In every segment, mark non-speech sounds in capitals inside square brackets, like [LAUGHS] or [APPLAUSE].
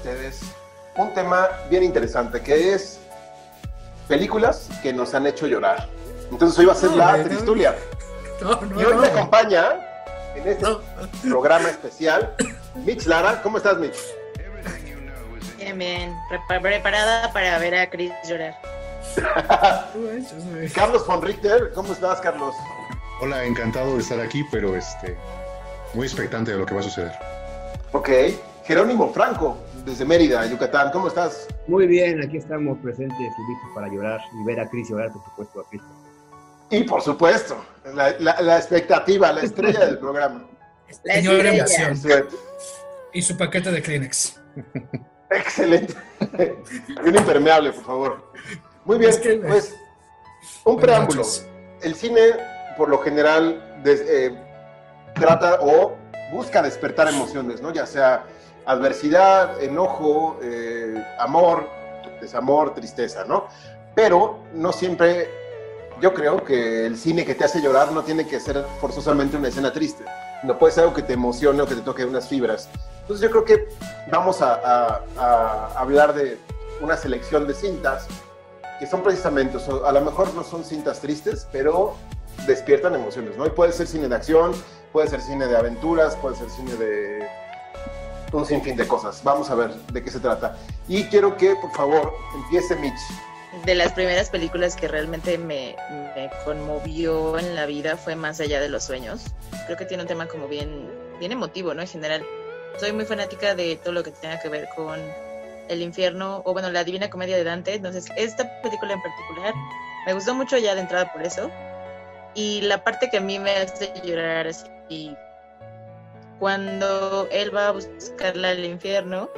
ustedes un tema bien interesante que es películas que nos han hecho llorar. Entonces hoy va a ser La Tristulia. y hoy me acompaña en este programa especial Mitch Lara. ¿Cómo estás, Mitch? Bien, bien. preparada para ver a Chris llorar. Carlos von Richter, ¿cómo estás, Carlos? Hola, encantado de estar aquí, pero este, muy expectante de lo que va a suceder. Ok. Jerónimo Franco, desde Mérida, Yucatán, ¿cómo estás? Muy bien, aquí estamos presentes y listos para llorar y ver a Cris llorar, por supuesto, a Cristo. Y por supuesto, la, expectativa, la estrella del programa. La Señora emoción. Y su paquete de Kleenex. [LAUGHS] Excelente. [LAUGHS] un impermeable, por favor. Muy bien, pues un preámbulo. El cine por lo general eh, trata o busca despertar emociones, ¿no? Ya sea adversidad, enojo, eh, amor, desamor, tristeza, ¿no? Pero no siempre, yo creo que el cine que te hace llorar no tiene que ser forzosamente una escena triste. No puede ser algo que te emocione o que te toque unas fibras. Entonces yo creo que vamos a, a hablar de una selección de cintas que son precisamente, a lo mejor no son cintas tristes, pero despiertan emociones, ¿no? Y puede ser cine de acción, puede ser cine de aventuras, puede ser cine de un sinfín de cosas. Vamos a ver de qué se trata. Y quiero que, por favor, empiece Mitch. De las primeras películas que realmente me, me conmovió en la vida fue Más allá de los sueños. Creo que tiene un tema como bien, bien emotivo, ¿no? En general, soy muy fanática de todo lo que tenga que ver con el infierno, o bueno, la Divina Comedia de Dante. Entonces, esta película en particular me gustó mucho ya de entrada por eso. Y la parte que a mí me hace llorar así, cuando él va a buscarla al infierno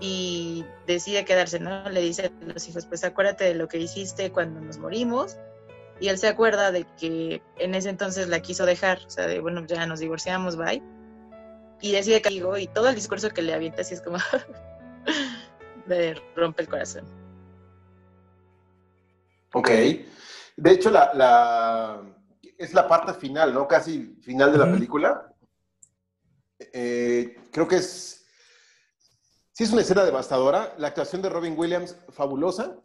y decide quedarse, ¿no? Le dice a los hijos, pues acuérdate de lo que hiciste cuando nos morimos. Y él se acuerda de que en ese entonces la quiso dejar, o sea, de bueno, ya nos divorciamos, bye. Y decide que digo, y todo el discurso que le avienta así es como [LAUGHS] de rompe el corazón. Ok. De hecho, la, es la parte final, ¿no? Casi final de la película. Eh, creo que es. Sí, es una escena devastadora. La actuación de Robin Williams, fabulosa.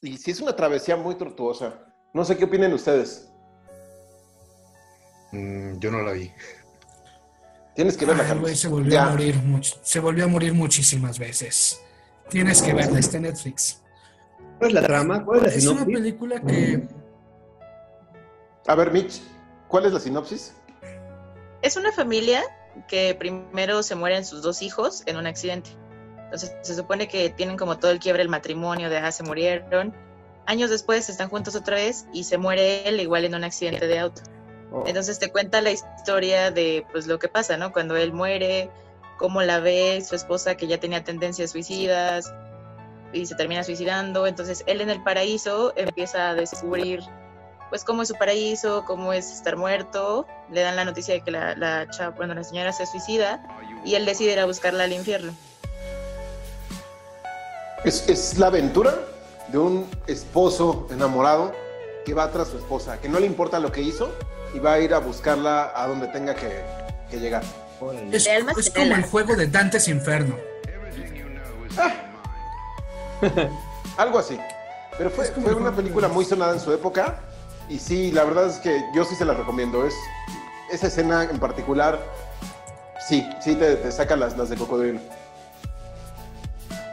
Y sí, es una travesía muy tortuosa. No sé qué opinen ustedes. Mm, yo no la vi. Tienes que verla, Ay, se volvió a morir se volvió a morir muchísimas veces. Tienes que verla, está en Netflix. ¿Cuál es la trama? ¿Cuál es la Es una película que a ver, Mitch, ¿cuál es la sinopsis? Es una familia que primero se mueren sus dos hijos en un accidente. Entonces se supone que tienen como todo el quiebre el matrimonio de ah, se murieron. Años después están juntos otra vez y se muere él igual en un accidente de auto. Oh. Entonces te cuenta la historia de pues lo que pasa, ¿no? Cuando él muere, cómo la ve su esposa que ya tenía tendencias suicidas y se termina suicidando. Entonces él en el paraíso empieza a descubrir pues cómo es su paraíso, cómo es estar muerto, le dan la noticia de que la, la chava, bueno, la señora se suicida y él decide ir a buscarla al infierno. Es, es la aventura de un esposo enamorado que va tras su esposa, que no le importa lo que hizo y va a ir a buscarla a donde tenga que, que llegar. Es, es como el juego de Dante's Inferno. Ah. [LAUGHS] Algo así. Pero fue, fue una película muy sonada en su época y sí, la verdad es que yo sí se la recomiendo. Es, esa escena en particular, sí, sí te, te saca las, las de cocodrilo.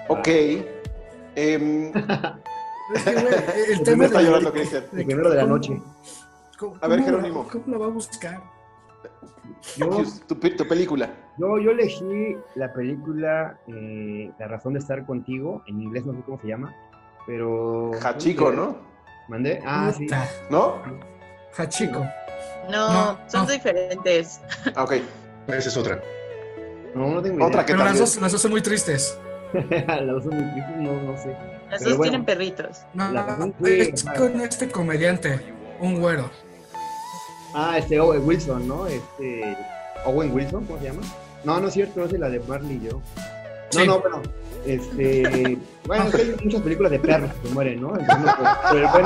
Ok. [LAUGHS] Eh, [LAUGHS] el tema está llorando, Cristian. El primero de la noche. A ver, Jerónimo. ¿Cómo lo va a buscar? Yo, tu, tu, película. Yo, yo elegí la película eh, La razón de estar contigo. En inglés no sé cómo se llama. Pero. Hachiko, ¿no? ¿Mandé? Ah, sí. ¿No? Hachiko. No, son diferentes. Ah, ok. Esa es otra. No, no tengo Otra que Pero las dos, las dos son muy tristes. [LAUGHS] las dos son muy tristes, no, no sé. Las dos tienen perritos. No, no, es con este comediante, un güero. Ah, este Owen Wilson, ¿no? Este. Owen Wilson, ¿cómo se llama? No, no es cierto, es la de Marley y yo. No, no, pero Este, [LAUGHS] bueno, hay muchas películas de perros que mueren, ¿no? Entonces, por, el buen,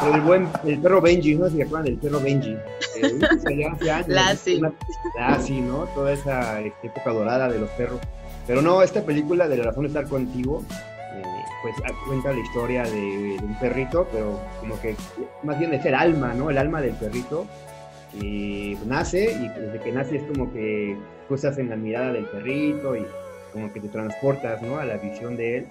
por el buen, el perro Benji, ¿no? Si se acuerdan del perro Benji. Eh, [LAUGHS] Lassie. Lassie, ¿no? Toda esa este, época dorada de los perros. Pero no, esta película de La razón de estar contigo, eh, pues cuenta la historia de, de, un perrito, pero como que más bien es el alma, ¿no? El alma del perrito. Y nace y desde que nace es como que cosas en la mirada del perrito y como que te transportas, ¿no? A la visión de él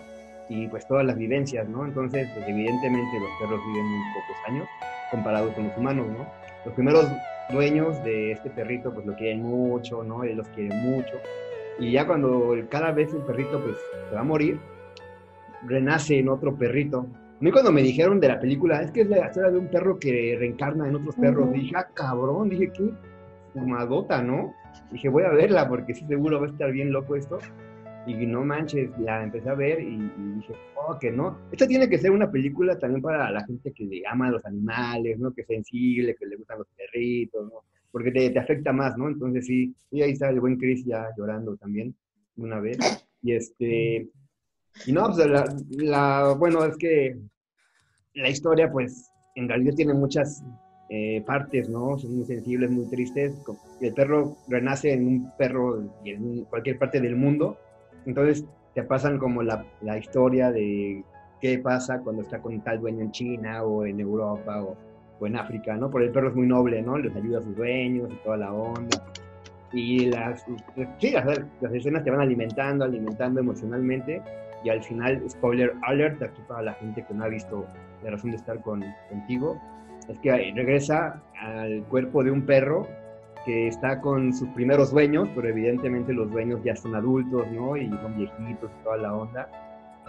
y pues todas las vivencias, ¿no? Entonces, pues evidentemente los perros viven muy pocos años comparados con los humanos, ¿no? Los primeros dueños de este perrito pues lo quieren mucho, ¿no? Él los quiere mucho. Y ya cuando cada vez el perrito pues se va a morir, renace en otro perrito. A mí cuando me dijeron de la película, es que es la historia de un perro que reencarna en otros perros, dije, ah, cabrón, dije, qué fumadota, ¿no? Dije, voy a verla porque sí seguro va a estar bien loco esto. Y no manches, la empecé a ver y, dije, oh, que no. Esta tiene que ser una película también para la gente que le ama a los animales, ¿no? Que es sensible, que le gustan los perritos, ¿no? Porque te, te afecta más, ¿no? Entonces sí, y ahí está el buen Chris ya llorando también, una vez. Y este, y no, pues la, bueno, es que la historia, pues, en realidad tiene muchas eh, partes, ¿no? Son muy sensibles, muy tristes. El perro renace en un perro y en cualquier parte del mundo. Entonces te pasan como la, la historia de qué pasa cuando está con tal dueño en China o en Europa o, o, en África, ¿no? Porque el perro es muy noble, ¿no? Les ayuda a sus dueños y toda la onda. Y las, sí, las, las escenas te van alimentando, alimentando emocionalmente. Y al final, spoiler alert, aquí para la gente que no ha visto la razón de estar con, contigo, es que regresa al cuerpo de un perro que está con sus primeros dueños, pero evidentemente los dueños ya son adultos, ¿no? Y son viejitos y toda la onda.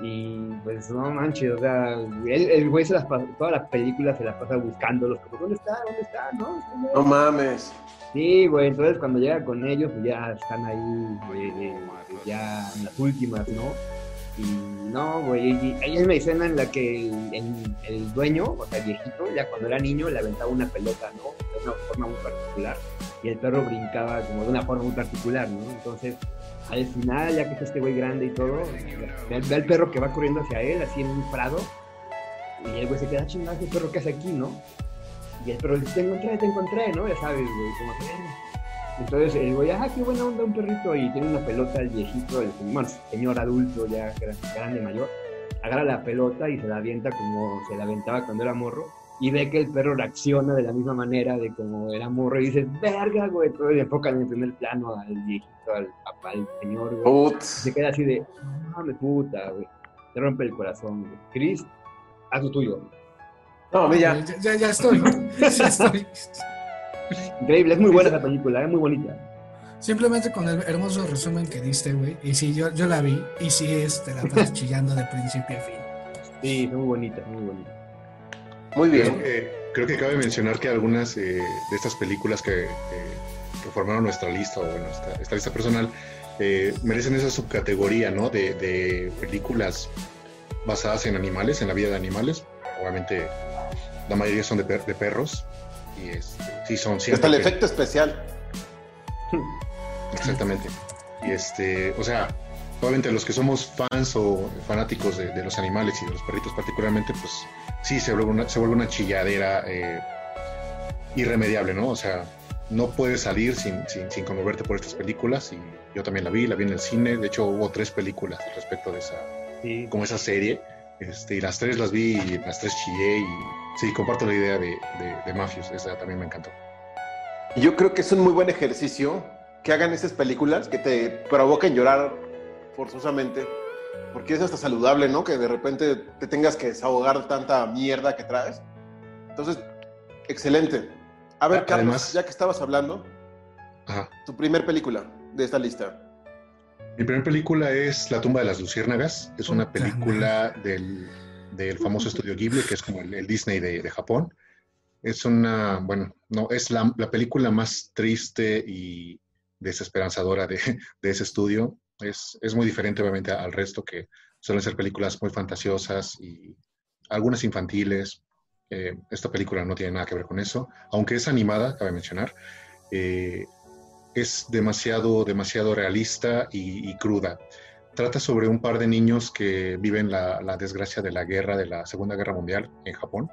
Y pues no manches, o sea, el, güey se las pasa, toda la película se la pasa buscándolos, como, ¿dónde está? ¿Dónde está? No, no mames. Sí, güey, entonces cuando llega con ellos, pues ya están ahí, güey, eh, ya en las últimas, ¿no? Y no, güey, hay una escena en la que el, el, dueño, o sea, el viejito, ya cuando era niño, le aventaba una pelota, ¿no? De una forma muy particular. Y el perro brincaba como de una forma muy particular, ¿no? Entonces, al final, ya que está este güey grande y todo, ve, ve al perro que va corriendo hacia él, así en un prado. Y el güey se queda chingado, ¿qué perro que hace aquí, no? Y el perro dice, te encontré, te encontré, ¿no? Ya sabes, güey, como entonces el güey, ah, qué buena onda un perrito, y tiene una pelota el viejito, el bueno, señor adulto ya grande, mayor, agarra la pelota y se la avienta como se la aventaba cuando era morro, y ve que el perro reacciona de la misma manera de como era morro, y dice, verga, güey, todo le enfocan en el primer plano al viejito, al papá, al señor, güey. Se queda así de, no me puta, güey. Te rompe el corazón, güey. Chris, haz lo tuyo. No, a mí ya. Ya, ya estoy. [LAUGHS] ya estoy. Increíble, es muy buena esa película, es muy bonita. Simplemente con el hermoso resumen que diste, güey. Y sí, yo, yo la vi y sí, este, la estás [LAUGHS] chillando de principio a fin. Sí, es muy bonita, muy bonita. Muy bien. Creo que, creo que cabe mencionar que algunas eh, de estas películas que, que, formaron nuestra lista o bueno, esta, esta lista personal eh, merecen esa subcategoría, ¿no? De, de películas basadas en animales, en la vida de animales. Obviamente, la mayoría son de, per de perros, y este, sí son Hasta el efecto especial. Exactamente. Y este, o sea, obviamente los que somos fans o fanáticos de, de, los animales y de los perritos particularmente, pues sí se vuelve una, se vuelve una chilladera eh, irremediable, ¿no? O sea, no puedes salir sin, sin, sin, conmoverte por estas películas y yo también la vi, la vi en el cine, de hecho hubo tres películas respecto de esa, sí. como esa serie, este, y las tres las vi y las tres chillé y sí, comparto la idea de, de, de Mafios, esa también me encantó. Yo creo que es un muy buen ejercicio que hagan esas películas que te provoquen llorar forzosamente, porque es hasta saludable, ¿no? Que de repente te tengas que desahogar tanta mierda que traes. Entonces, excelente. A ver, Carlos, Además, ya que estabas hablando, Ajá. tu primer película de esta lista. Mi primera película es La tumba de las luciérnagas. Es una película del, del famoso estudio Ghibli, que es como el, el Disney de, de, Japón. Es una, bueno, no, es la, la película más triste y desesperanzadora de, de ese estudio. Es, es, muy diferente, obviamente, al resto, que suelen ser películas muy fantasiosas y algunas infantiles. Esta película no tiene nada que ver con eso, aunque es animada, cabe mencionar. Eh, es demasiado, demasiado realista y, y, cruda. trata sobre un par de niños que viven la, la, desgracia de la guerra, de la Segunda Guerra Mundial en Japón.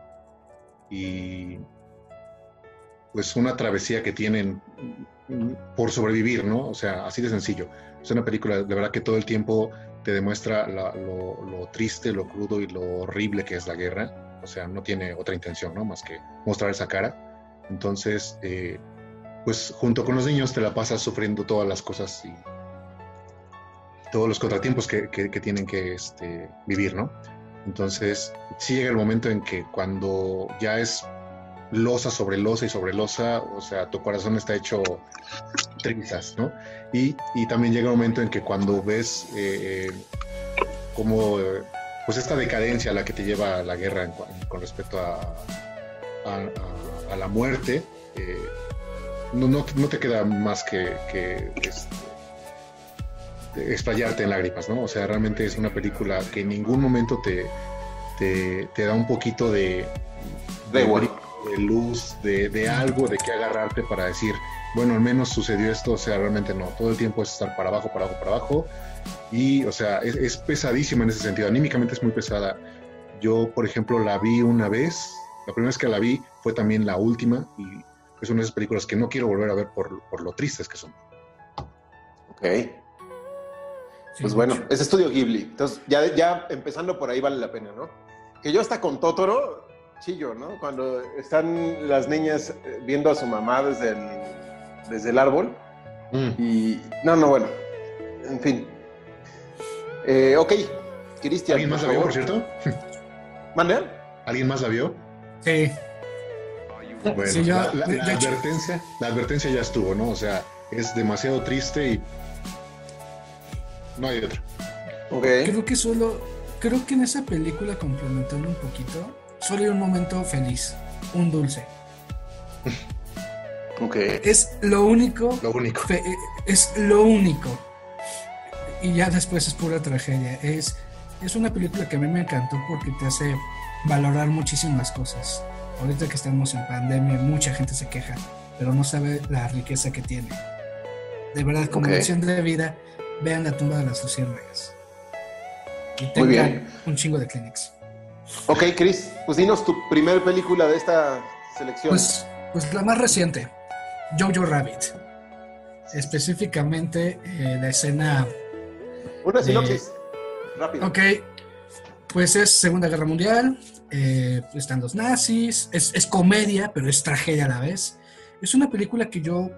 Y pues una travesía que tienen por sobrevivir, ¿no? O sea, así de sencillo. Es una película, de verdad que todo el tiempo te demuestra lo, triste, lo crudo y lo horrible que es la guerra. O sea, no tiene otra intención, ¿no? Más que mostrar esa cara. Entonces, eh, pues junto con los niños te la pasas sufriendo todas las cosas y todos los contratiempos que, tienen que este, vivir, ¿no? Entonces, sí llega el momento en que cuando ya es losa sobre losa y sobre losa, o sea, tu corazón está hecho trizas, ¿no? Y, también llega un momento en que cuando ves eh, como, pues esta decadencia a la que te lleva la guerra con respecto a, a, la muerte, eh, no, no, te queda más que, que este, explayarte en lágrimas, ¿no? O sea, realmente es una película que en ningún momento te, te, da un poquito de, de, de luz, de, de, algo de qué agarrarte para decir, bueno, al menos sucedió esto, o sea, realmente no, todo el tiempo es estar para abajo, para abajo, para abajo, y, o sea, es, es pesadísima en ese sentido, anímicamente es muy pesada. Yo, por ejemplo, la vi una vez, la primera vez que la vi fue también la última, y es una de esas películas que no quiero volver a ver por, por lo tristes que son. Ok. pues bueno, es estudio Ghibli. Entonces, ya, ya empezando por ahí vale la pena, ¿no? Que yo hasta con Totoro, chillo, ¿no? Cuando están las niñas eh, viendo a su mamá desde el, desde el árbol. Mm. Y. No, no, bueno. En fin. Eh, ok, Cristian. ¿Alguien más la vio, por cierto? [LAUGHS] ¿Mande? ¿Alguien más la vio? Sí. Bueno, la, advertencia, la advertencia ya estuvo, ¿no? O sea, es demasiado triste y no hay otra. Creo que solo, creo que en esa película, complementando un poquito, solo hay un momento feliz, un dulce. [LAUGHS] ok. Es lo único. Lo único. Es lo único. Y ya después es pura tragedia. Es, es una película que a mí me encantó porque te hace valorar muchísimas cosas. Ahorita que estamos en pandemia, mucha gente se queja, pero no sabe la riqueza que tiene. De verdad, como lección de vida, vean la tumba de las luciérnagas. Y tengan un chingo de clinics. Ok, Chris, pues dinos tu primer película de esta selección. Pues, pues la más reciente, Jojo Rabbit. Específicamente eh, la escena. Una sinopsis. Rápido. Ok. Pues es Segunda Guerra Mundial. Eh, están los nazis. Es, comedia, pero es tragedia a la vez. Es una película que yo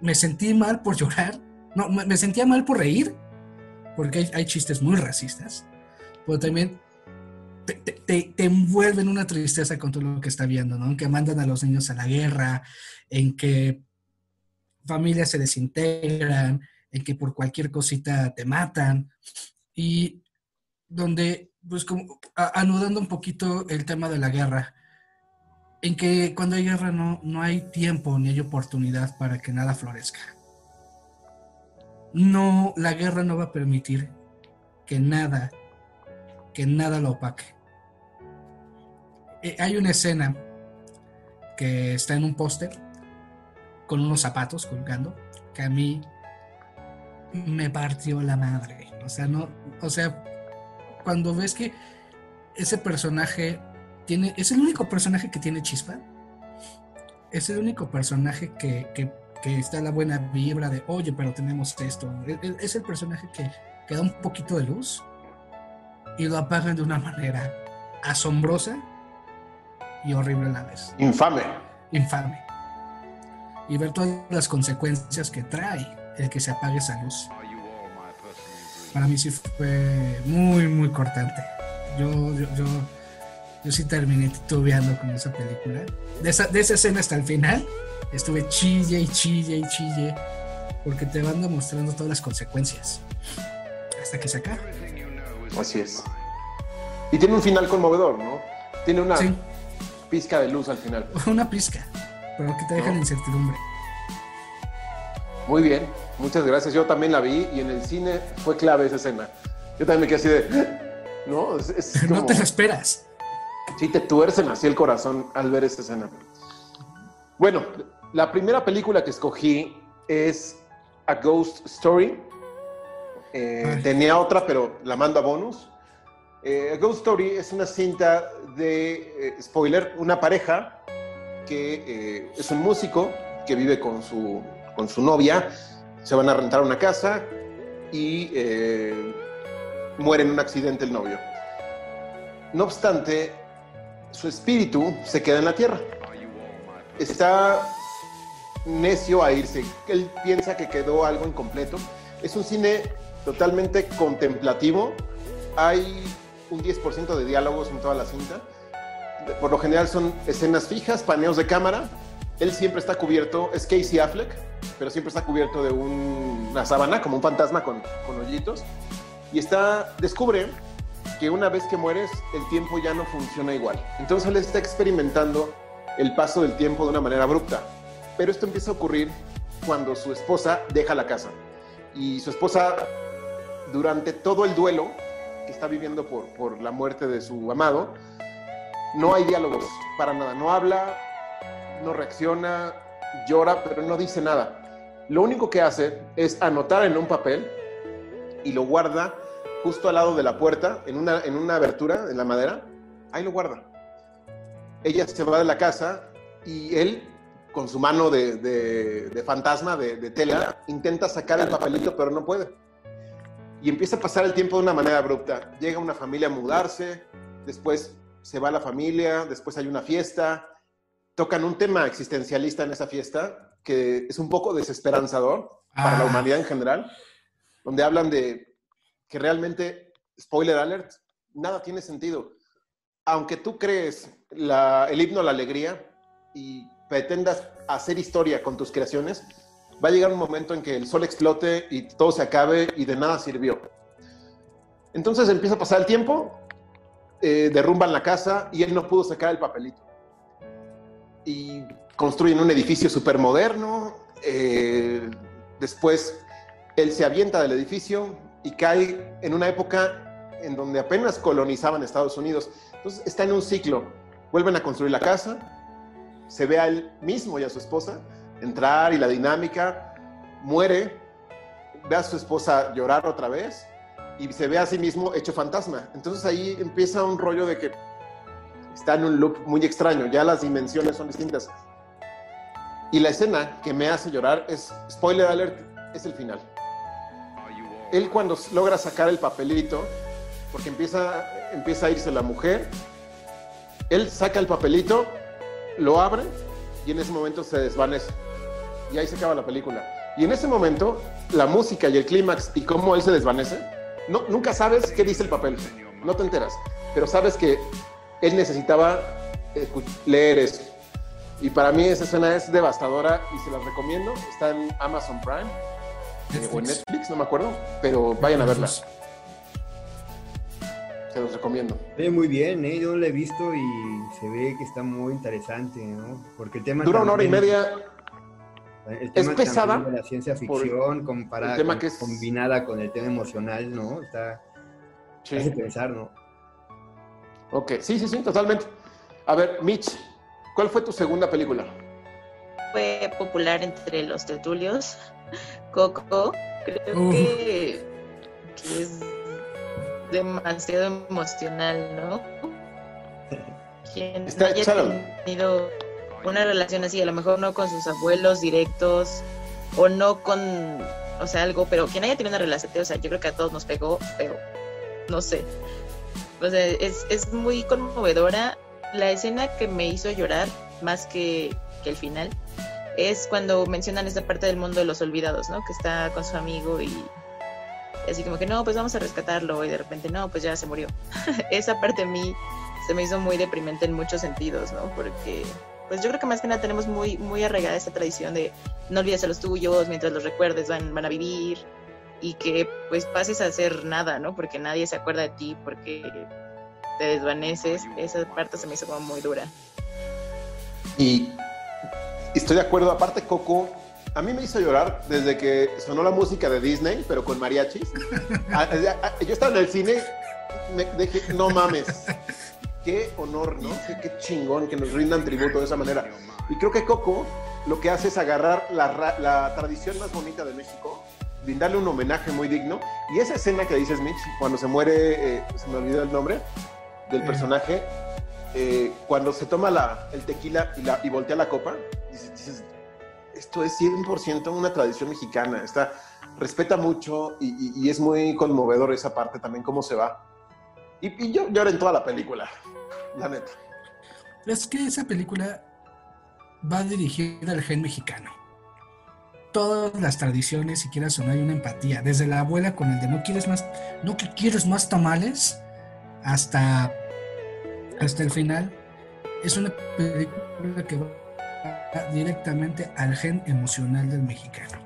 me sentí mal por llorar. No, me sentía mal por reír. Porque hay, hay chistes muy racistas. Pero también te, envuelve en una tristeza con todo lo que está viendo, ¿no? En que mandan a los niños a la guerra, en que familias se desintegran, en que por cualquier cosita te matan, y donde, pues como anudando un poquito el tema de la guerra, en que cuando hay guerra no, no hay tiempo ni hay oportunidad para que nada florezca. No, la guerra no va a permitir que nada, que nada lo opaque. Eh, hay una escena que está en un póster con unos zapatos colgando que a mí me partió la madre. O sea, no, o sea, cuando ves que ese personaje tiene, es el único personaje que tiene chispa, es el único personaje que, que, que está la buena vibra de, oye, pero tenemos esto. Es el personaje que, que da un poquito de luz y lo apagan de una manera asombrosa y horrible a la vez. Infame. Infame. Y ver todas las consecuencias que trae el que se apague esa luz. Para mí sí fue muy, muy cortante. Yo, yo, yo, yo sí terminé titubeando con esa película. De esa, de esa escena hasta el final, estuve chille y chille y chille, porque te van demostrando todas las consecuencias. Hasta que se acaba. Así es. Y tiene un final conmovedor, ¿no? Tiene una, pizca de luz al final. [LAUGHS] Una pizca, pero que te deja la incertidumbre. Muy bien, muchas gracias. Yo también la vi y en el cine fue clave esa escena. Yo también me quedé así de. No, no te lo esperas. Sí, te tuercen así el corazón al ver esa escena. Bueno, la primera película que escogí es A Ghost Story. Eh, tenía otra, pero la mando a bonus. Eh, Ghost Story es una cinta de, spoiler, una pareja que es un músico que vive con su, con su novia, se van a rentar una casa y muere en un accidente el novio. No obstante, su espíritu se queda en la tierra. Está necio a irse. Él piensa que quedó algo incompleto. Es un cine totalmente contemplativo. Hay un 10% de diálogos en toda la cinta. Por lo general son escenas fijas, paneos de cámara. Él siempre está cubierto, es Casey Affleck, pero siempre está cubierto de una sábana, como un fantasma con, con hoyitos. Y está, descubre que una vez que mueres, el tiempo ya no funciona igual. Entonces él está experimentando el paso del tiempo de una manera abrupta. Pero esto empieza a ocurrir cuando su esposa deja la casa. Y su esposa, durante todo el duelo está viviendo por, por la muerte de su amado, no hay diálogos para nada. No habla, no reacciona, llora, pero no dice nada. Lo único que hace es anotar en un papel y lo guarda justo al lado de la puerta, en una, en una abertura en la madera, ahí lo guarda. Ella se va de la casa y él, con su mano de, de, fantasma, de, de, tela, intenta sacar el papelito, pero no puede. Y empieza a pasar el tiempo de una manera abrupta. Llega una familia a mudarse, después se va la familia, después hay una fiesta, tocan un tema existencialista en esa fiesta que es un poco desesperanzador para la ah. humanidad en general, donde hablan de que realmente, spoiler alert, nada tiene sentido. Aunque tú crees el himno a la alegría y pretendas hacer historia con tus creaciones, va a llegar un momento en que el sol explote y todo se acabe y de nada sirvió. Entonces empieza a pasar el tiempo, eh, derrumban la casa y él no pudo sacar el papelito. Y construyen un edificio súper moderno. Eh, después él se avienta del edificio, y cae en una época en donde apenas colonizaban Estados Unidos. Entonces está en un ciclo. Vuelven a construir la casa, se ve a él mismo y a su esposa entrar y la dinámica, muere, ve a su esposa llorar otra vez y se ve a sí mismo hecho fantasma. Entonces ahí empieza un rollo de que está en un loop muy extraño, ya las dimensiones son distintas. Y la escena que me hace llorar es, spoiler alert, es el final él cuando logra sacar el papelito, porque empieza, empieza a irse la mujer, él saca el papelito, lo abre y en ese momento se desvanece. Y ahí se acaba la película. Y en ese momento, la música y el clímax y cómo él se desvanece, no, nunca sabes qué dice el papel, no te enteras, pero sabes que él necesitaba leer eso. Y para mí esa escena es devastadora y se las recomiendo. Está en Amazon Prime o en Netflix, no me acuerdo, pero vayan a verla. Se los recomiendo. muy bien, ¿eh? yo no la he visto y se ve que está muy interesante, ¿no? Porque el tema... Dura una hora y media. Es pesada. De la ciencia ficción comparada, tema que es... combinada con el tema emocional, ¿no? Está... Sí. Hace pensar, ¿no? Ok, sí, sí, sí, totalmente. A ver, Mitch, ¿cuál fue tu segunda película? Fue popular entre los tertulios Coco, creo que, es demasiado emocional, ¿no? [LAUGHS] Quien haya tenido una relación así, a lo mejor no con sus abuelos directos o no con, o sea, algo, pero quien haya tenido una relación, o sea, yo creo que a todos nos pegó, pero no sé. O sea, es, es muy conmovedora. La escena que me hizo llorar más que, que el final es cuando mencionan esta parte del mundo de los olvidados, ¿no? Que está con su amigo y así como que no, pues vamos a rescatarlo y de repente no, pues ya se murió. [LAUGHS] Esa parte a mí se me hizo muy deprimente en muchos sentidos, ¿no? Porque pues yo creo que más que nada tenemos muy muy arraigada esa tradición de no olvides a los tuyos, mientras los recuerdes van, van a vivir y que pues pases a hacer nada, ¿no? Porque nadie se acuerda de ti porque te desvaneces. Esa parte se me hizo como muy dura. Y Estoy de acuerdo. Aparte, Coco, a mí me hizo llorar desde que sonó la música de Disney, pero con mariachis. [LAUGHS] Ah, ah, ah, yo estaba en el cine, me dije, no mames. Qué honor, ¿no? Qué, chingón que nos rindan tributo de esa manera. Y creo que Coco lo que hace es agarrar la, la tradición más bonita de México brindarle un homenaje muy digno. Y esa escena que dices, Mitch, cuando se muere, eh, se me olvidó el nombre del personaje, eh, cuando se toma la, el tequila y, la, y voltea la copa, dices, esto es 100% una tradición mexicana, está, respeta mucho y, es muy conmovedor esa parte también, cómo se va. Y, y yo lloro en toda la película, la neta. Es que esa película va dirigida al gen mexicano. Todas las tradiciones, si quieras o no, hay una empatía. Desde la abuela con el de no quieres más, no quieres más tamales, hasta, hasta el final. Es una película que va directamente al gen emocional del mexicano.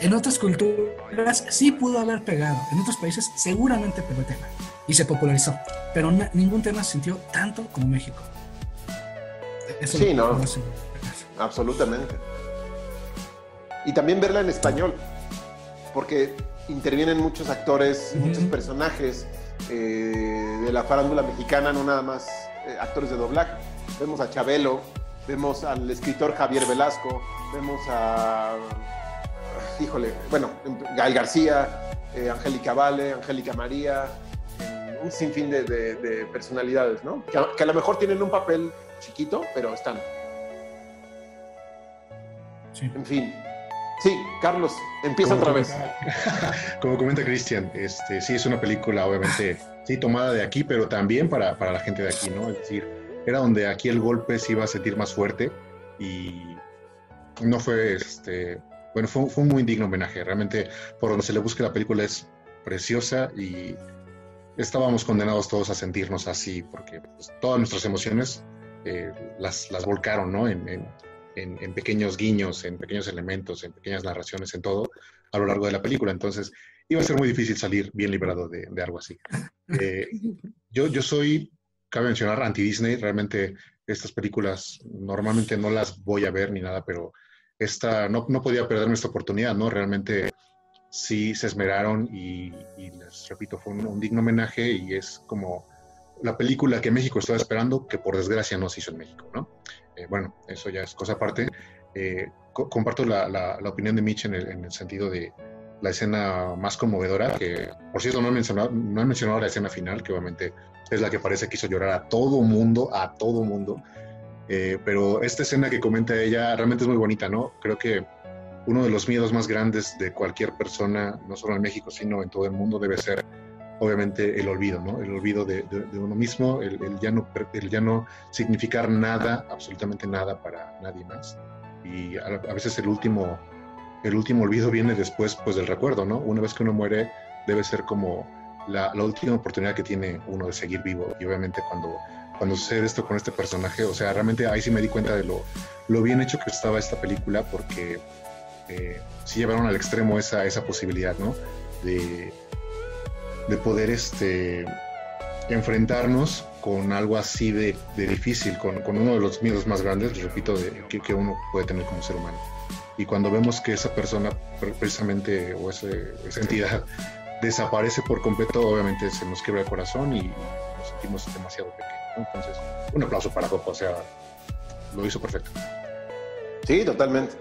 En otras culturas sí pudo haber pegado, en otros países seguramente pegó tema y se popularizó, pero ningún tema se sintió tanto como México. sí, no. Absolutamente. Y también verla en español, porque intervienen muchos actores, muchos personajes eh, de la farándula mexicana, no nada más eh, actores de doblaje. Vemos a Chabelo, vemos al escritor Javier Velasco, vemos a, híjole, bueno, Gael García, eh, Angélica Vale, Angélica María, un sinfín de, personalidades, ¿no? Que que a lo mejor tienen un papel chiquito, pero están. En fin. Sí, Carlos, empieza otra vez. [LAUGHS] Como comenta Cristian, este, sí es una película, obviamente, sí, tomada de aquí, pero también para, para, la gente de aquí, ¿no? Es decir, era donde aquí el golpe se iba a sentir más fuerte y no fue, este, bueno, fue, fue un muy digno homenaje. Realmente, por donde se le busque la película es preciosa y estábamos condenados todos a sentirnos así, porque pues, todas nuestras emociones eh, las, las volcaron, ¿no? en, en, pequeños guiños, en pequeños elementos, en pequeñas narraciones, en todo, a lo largo de la película. Entonces, iba a ser muy difícil salir bien liberado de, algo así. [LAUGHS] Eh, yo, yo soy, cabe mencionar, anti-Disney. Realmente estas películas normalmente no las voy a ver ni nada, pero esta, no, no podía perderme esta oportunidad, ¿no? Realmente sí se esmeraron y, les repito, fue un, un, digno homenaje y es como la película que México estaba esperando, que por desgracia no se hizo en México, ¿no? Eh, bueno, eso ya es cosa aparte. Eh, comparto la, opinión de Mitch en el, sentido de la escena más conmovedora, que por cierto no he, mencionado, no he mencionado la escena final, que obviamente es la que parece que hizo llorar a todo mundo, a todo mundo. Eh, pero esta escena que comenta ella realmente es muy bonita, ¿no? Creo que uno de los miedos más grandes de cualquier persona, no solo en México, sino en todo el mundo, debe ser obviamente el olvido, ¿no? El olvido de, uno mismo, el, ya no, el ya no significar nada, absolutamente nada para nadie más. Y a, veces el último, el último olvido viene después pues, del recuerdo, ¿no? Una vez que uno muere, debe ser como la, última oportunidad que tiene uno de seguir vivo. Y obviamente cuando, cuando sucede esto con este personaje, o sea, realmente ahí sí me di cuenta de lo, lo bien hecho que estaba esta película, porque eh, sí llevaron al extremo esa, esa posibilidad, ¿no? De, de poder este, enfrentarnos con algo así de, difícil, con, uno de los miedos más grandes, repito, de, que, uno puede tener como ser humano. Y cuando vemos que esa persona precisamente o esa entidad [LAUGHS] desaparece por completo, obviamente se nos quiebra el corazón y nos sentimos demasiado pequeños. Entonces, un aplauso para Coco, o sea, lo hizo perfecto. Sí, totalmente.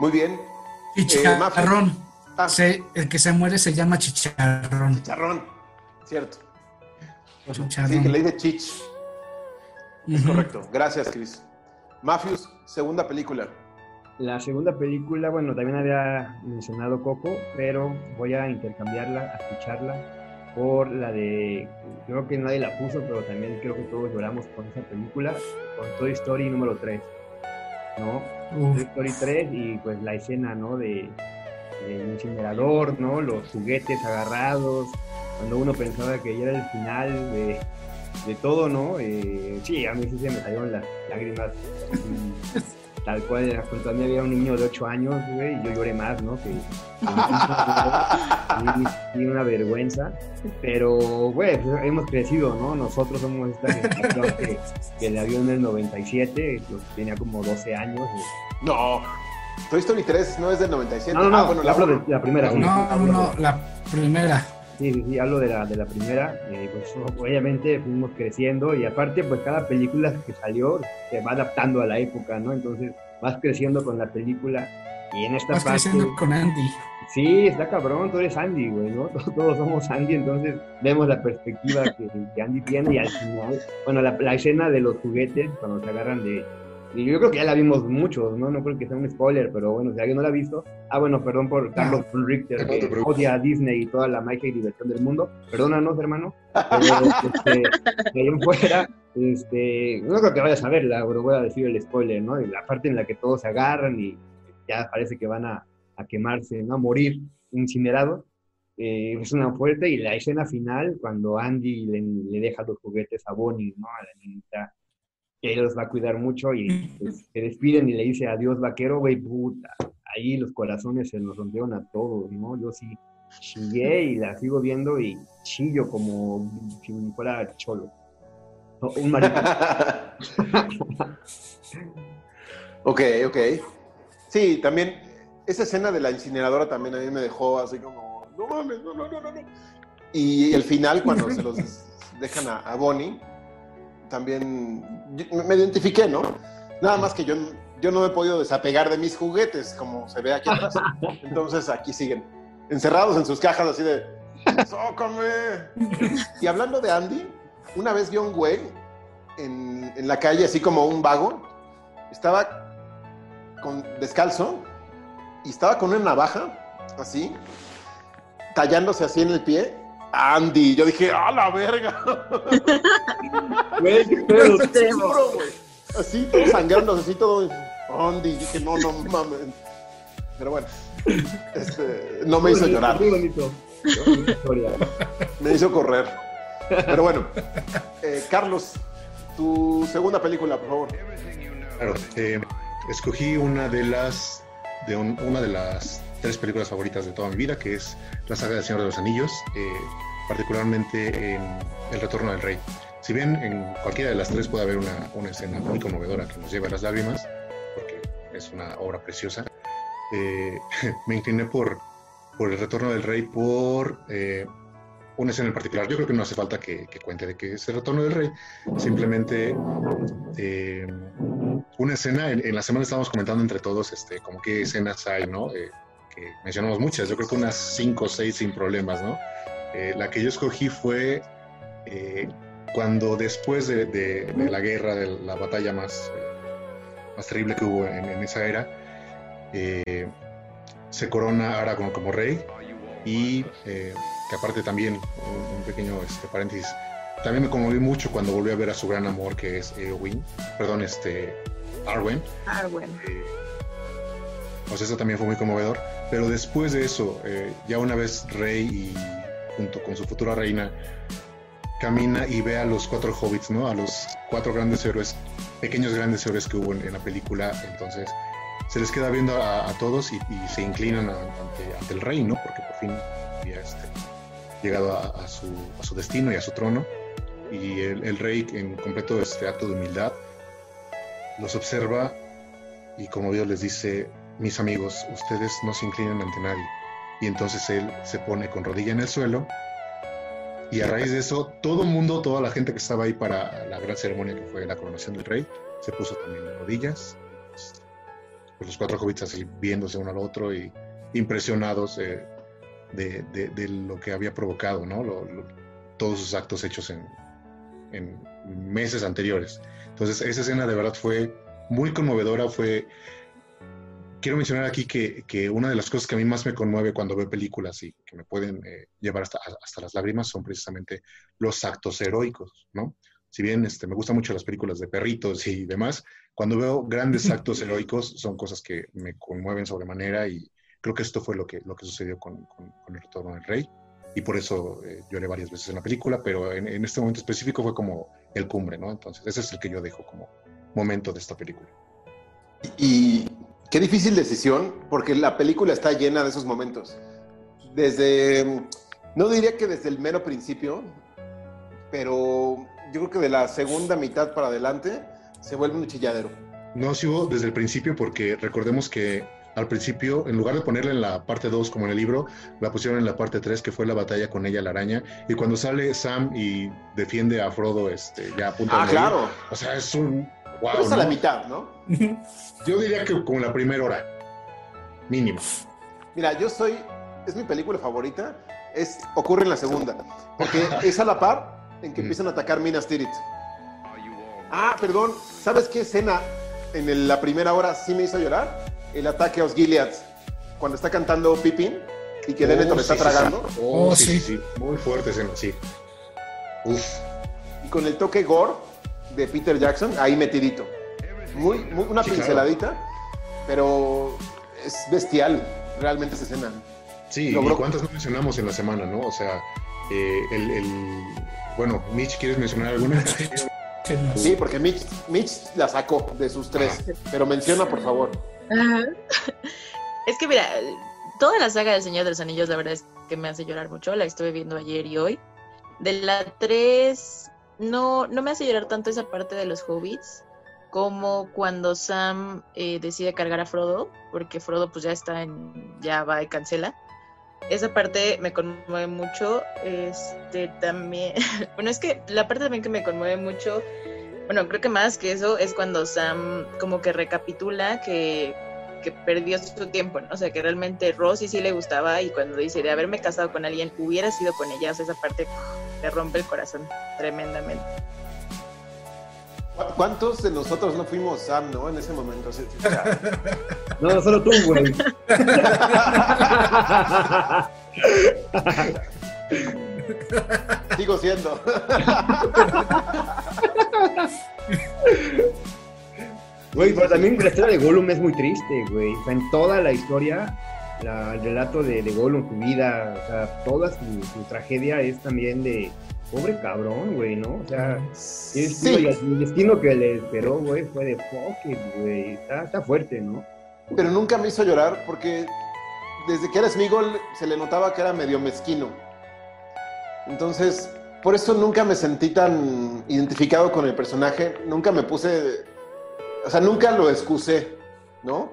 Muy bien. Y eh, Ah. el que se muere se llama Chicharrón. Chicharrón, cierto. Chicharrón. Sí, que le dice Chich. Es correcto. Gracias, Chris. Mafius, segunda película. La segunda película, bueno, también había mencionado Coco, pero voy a intercambiarla, a escucharla por la de, creo que nadie la puso, pero también creo que todos lloramos con esa película, con Toy Story número 3, ¿no? Toy Story 3 y pues la escena, ¿no? De, el incinerador, ¿no? Los juguetes agarrados, cuando uno pensaba que ya era el final de, de todo, ¿no? Eh, sí, a mí sí se me salieron las lágrimas. [LAUGHS] tal cual, cuando a mí había un niño de 8 años, güey, y yo lloré más, ¿no? Que, [LAUGHS] y, una vergüenza. Pero, güey, pues, hemos crecido, ¿no? Nosotros somos esta generación que, que la vio en el 97, yo tenía como 12 años. No, Toy Story 3 no es del 97. No, no, no, ah, bueno, la, hablo de la primera. No, no, no, la primera. Sí, sí, sí, hablo de la, de la primera. Eh, pues obviamente fuimos creciendo y aparte, pues cada película que salió se va adaptando a la época, ¿no? Entonces vas creciendo con la película Y en esta Vas creciendo con Andy. Sí, está cabrón, tú eres Andy, güey, ¿no? [LAUGHS] Todos, somos Andy, entonces vemos la perspectiva que, Andy tiene y al final, bueno, la, la, escena de los juguetes, cuando se agarran de... Y yo creo que ya la vimos muchos, ¿no? No creo que sea un spoiler, pero bueno, si alguien no la ha visto, ah, bueno, perdón por Carlos Richter, que odia a Disney y toda la magia y diversión del mundo, perdónanos, hermano, [LAUGHS] pero este, que ahí fuera, este, no creo que vayas a verla, pero voy a decir el spoiler, ¿no? Y la parte en la que todos se agarran y ya parece que van a a quemarse, ¿no? a morir incinerado. Eh, es una fuerte y la escena final, cuando Andy le, deja los juguetes a Bonnie, ¿no? a la niñita, que él los va a cuidar mucho y pues, se despiden y le dice adiós vaquero, güey, puta. Ahí los corazones se nos rompieron a todos, ¿no? Yo sí chillé y la sigo viendo y chillo como si fuera cholo. un marido. [LAUGHS] ok, ok. Sí, también esa escena de la incineradora también a mí me dejó así como, no mames, no, no, no, no. Y el final, cuando se los dejan a, Bonnie, también me identifiqué, ¿no? Nada más que yo, yo no me he podido desapegar de mis juguetes, como se ve aquí atrás. [LAUGHS] Entonces aquí siguen, encerrados en sus cajas así de, ¡sócame! Y hablando de Andy, una vez vi a un güey en, en la calle, así como un vago, estaba con, descalzo y estaba con una navaja, así, tallándose así en el pie. Andy, yo dije, ¡a la verga! [LAUGHS] Así, todo sangrándose, así todo. Andy, dije, no, no mames. Pero bueno, este, no me hizo llorar. Muy bonito. Me hizo correr. Pero bueno, eh, Carlos, tu segunda película, por favor. Claro, eh, escogí una de las de una de las tres películas favoritas de toda mi vida, que es la saga del Señor de los Anillos, eh, particularmente en El Retorno del Rey. Si bien en cualquiera de las tres puede haber una, una escena muy conmovedora que nos lleva a las lágrimas, porque es una obra preciosa, eh, [LAUGHS] me incliné por, por El Retorno del Rey por eh, una escena en particular. Yo creo que no hace falta que, cuente de qué es El Retorno del Rey, simplemente una escena, en, la semana estábamos comentando entre todos este, como qué escenas hay, ¿no? Eh, que mencionamos muchas, yo creo que unas cinco o seis sin problemas, ¿no? Eh, la que yo escogí fue eh, cuando después de, la guerra, de la batalla más, más terrible que hubo en, esa era, se corona Aragorn como rey y que aparte también, un, pequeño este, paréntesis, también me conmoví mucho cuando volví a ver a su gran amor que es Eowyn, perdón, este, Arwen. Arwen. Eh, pues eso también fue muy conmovedor. Pero después de eso, eh, ya una vez Rey y junto con su futura reina camina y ve a los cuatro hobbits, ¿no? A los cuatro grandes héroes, pequeños grandes héroes que hubo en, la película. Entonces se les queda viendo a, todos y, se inclinan ante, el rey, ¿no? Porque por fin había este, llegado a, su, destino y a su trono. Y el, el rey en completo este acto de humildad los observa y como Dios les dice, mis amigos, ustedes no se inclinen ante nadie. Y entonces él se pone con rodilla en el suelo y a raíz de eso, todo el mundo, toda la gente que estaba ahí para la gran ceremonia que fue la coronación del rey, se puso también de rodillas. Pues los cuatro hobbits así viéndose uno al otro y impresionados de, lo que había provocado, ¿no? todos sus actos hechos en, en meses anteriores. Entonces, esa escena de verdad fue muy conmovedora, fue... Quiero mencionar aquí que, que, una de las cosas que a mí más me conmueve cuando veo películas y que me pueden eh, llevar hasta, hasta, las lágrimas son precisamente los actos heroicos, ¿no? Si bien este, me gustan mucho las películas de perritos y demás, cuando veo grandes actos heroicos son cosas que me conmueven sobremanera y creo que esto fue lo que, lo que sucedió con, con, con El Retorno del Rey y por eso eh, lloré varias veces en la película, pero en, en, este momento específico fue como el cumbre, ¿no? Entonces, ese es el que yo dejo como momento de esta película. Y qué difícil decisión, porque la película está llena de esos momentos. Desde, no diría que desde el mero principio, pero yo creo que de la segunda mitad para adelante se vuelve un chilladero. No, sí hubo desde el principio, porque recordemos que al principio, en lugar de ponerla en la parte 2 como en el libro, la pusieron en la parte 3, que fue la batalla con ella, la araña. Y cuando sale Sam y defiende a Frodo, este, ya a punto Ah, claro. O sea, es un. Wow, es a la mitad, ¿no? [LAUGHS] Yo diría que como la primera hora. mínimo. Mira, yo soy, es mi película favorita, es, ocurre en la segunda, porque es a la par en que empiezan a atacar Minas Tirith. Ah, perdón, ¿sabes qué escena en la primera hora sí me hizo llorar? El ataque a los Gileads, cuando está cantando Pippin y que Denethor Oh, está sí, sí, tragando. sí. Oh, Oh, sí, sí. sí, sí. Muy fuerte escena, sí. Uf. y con el toque gore de Peter Jackson ahí metidito. Muy, muy- una Sí, claro. pinceladita, pero es bestial realmente esa escena. Sí, Logró- ¿y cuántas no mencionamos en la semana, no? O sea, eh, el, el- Bueno, Mitch, ¿quieres mencionar alguna? [LAUGHS] Sí, porque Mitch, Mitch la sacó de sus tres, pero menciona por favor. Ajá. Es que mira, toda la saga del Señor de los Anillos, la verdad es que me hace llorar mucho. La estuve viendo ayer y hoy. De la 3, no, no me hace llorar tanto esa parte de los hobbits como cuando Sam eh, decide cargar a Frodo, porque Frodo pues ya está en, ya va y cancela. Esa parte me conmueve mucho. Este también, [LAUGHS] bueno, es que la parte también que me conmueve mucho, bueno, creo que más que eso es cuando Sam como que recapitula que, que perdió su tiempo, ¿no? O sea, que realmente Rosy sí le gustaba y cuando dice de haberme casado con alguien, hubiera sido con ella, o sea, esa parte te rompe el corazón tremendamente. ¿Cu- ¿Cuántos de nosotros no fuimos Sam, no? En ese momento. Sí, sí. [LAUGHS] No, solo tú, güey. [LAUGHS] Sigo siendo. Güey, pero también la historia de Gollum es muy triste, güey. O sea, en toda la historia, la- el relato de, de Gollum, su vida, o sea, toda su, su tragedia es también de pobre cabrón, güey, ¿no? O sea, el Sí, el destino que le esperó, güey, fue de fuck it, güey. Está, está fuerte, ¿no? pero nunca me hizo llorar porque desde que era Smigol se le notaba que era medio mezquino. Entonces, por eso nunca me sentí tan identificado con el personaje, nunca me puse, o sea, nunca lo excusé, ¿no?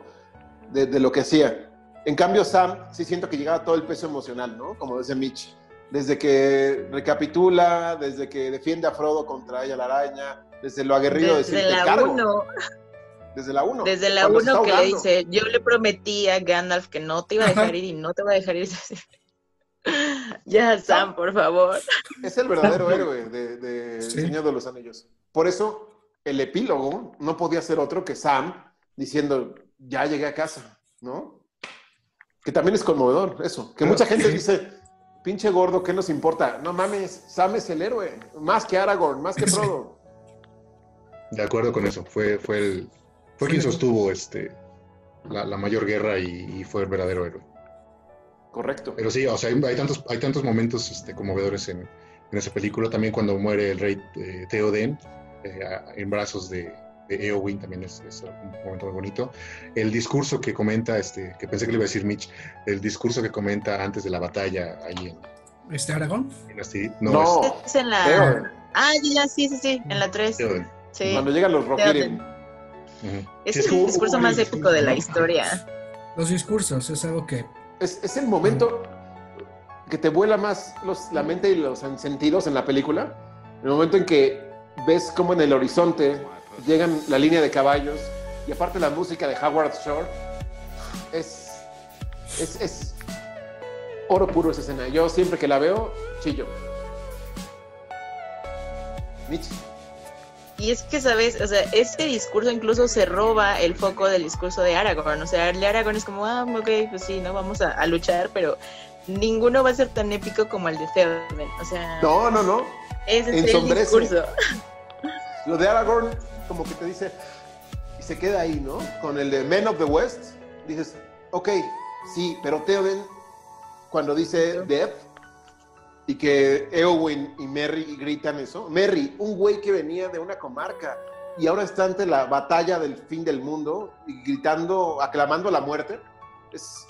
De, de lo que hacía. En cambio, Sam, sí siento que llegaba todo el peso emocional, ¿no? Como dice Mitch. Desde que recapitula, desde que defiende a Frodo contra ella la araña, desde lo aguerrido de Desde decir, "Te la cargo". 1, Desde la 1. desde la 1 que le dice, yo le prometí a Gandalf que no te iba a dejar [LAUGHS] ir y no te va a dejar ir. [LAUGHS] ya, Sam, por favor. Es el verdadero [LAUGHS] héroe de, de El Sí. Señor de los Anillos. Por eso, el epílogo no podía ser otro que Sam diciendo, ya llegué a casa, ¿no? Que también es conmovedor eso. Que mucha gente dice, pinche gordo, ¿qué nos importa? No mames, Sam es el héroe, más que Aragorn, más que. Frodo. De acuerdo con eso. Fue, fue, el, fue quien sostuvo este, la, la mayor guerra y, y fue el verdadero héroe. Correcto. Pero sí, o sea, hay, hay tantos, hay tantos momentos este, conmovedores en, en esa película. También cuando muere el rey eh, Theoden eh, en brazos de, de Eowyn también es, es un momento muy bonito. El discurso que comenta, este, que pensé que le iba a decir Mitch, el discurso que comenta antes de la batalla ahí en, ¿Este Aragón? en Asti- no, No, Es en la... Ah, ya, sí, sí, sí, en la 3. es Theoden. Sí. Cuando llegan los Rohirrim. Es el como- discurso más épico de la historia. Los discursos es algo que Es, es el momento que te vuela más los, la mente y los sentidos en la película. El momento en que ves como en el horizonte llegan la línea de caballos y aparte la música de Howard Shore. Es, es, es oro puro esa escena. Yo siempre que la veo, chillo. Mitch. Y es que, ¿sabes? O sea, este discurso incluso se roba el foco del discurso de Aragorn. O sea, el de Aragorn es como, ah, ok, pues sí, no vamos a, a luchar, pero ninguno va a ser tan épico como el de Theoden. O sea, No, no, no. ese es el discurso. Lo de Aragorn, como que te dice, y se queda ahí, ¿no? Con el de Men of the West, dices, ok, sí, pero Theoden, cuando dice Death, y que Eowyn y Merry gritan eso, Merry, un güey que venía de una comarca y ahora está ante la batalla del fin del mundo y gritando, aclamando la muerte, es,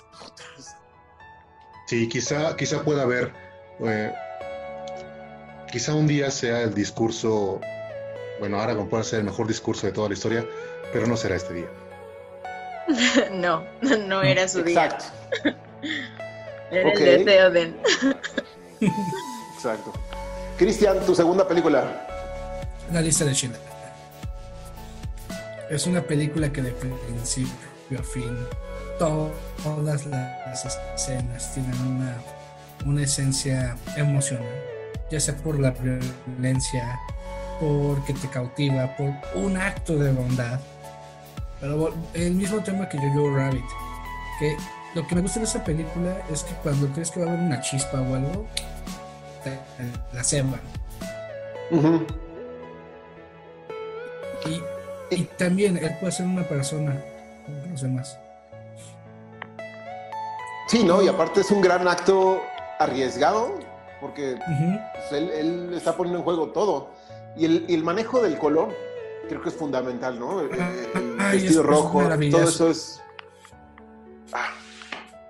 Sí, quizá, quizá pueda haber, eh, quizá un día sea el discurso, bueno, Aragorn puede ser el mejor discurso de toda la historia, pero no será este día. [LAUGHS] no, no era su día. exacto, [LAUGHS] Era Ok. el de Theoden. [LAUGHS] exacto. Cristian, tu segunda película. La lista de Schindler. Es una película que de principio a fin todas las escenas tienen una, una esencia emocional, ya sea por la violencia, porque te cautiva, por un acto de bondad. Pero el mismo tema que Jojo Rabbit, que lo que me gusta de esa película es que cuando crees que va a haber una chispa o algo, la ceban. y, y, también él puede ser una persona como los demás. Sí, ¿no? Y aparte es un gran acto arriesgado, porque pues, él, está poniendo en juego todo. Y el, manejo del color creo que es fundamental, ¿no? El, vestido rojo, todo eso es... Ah.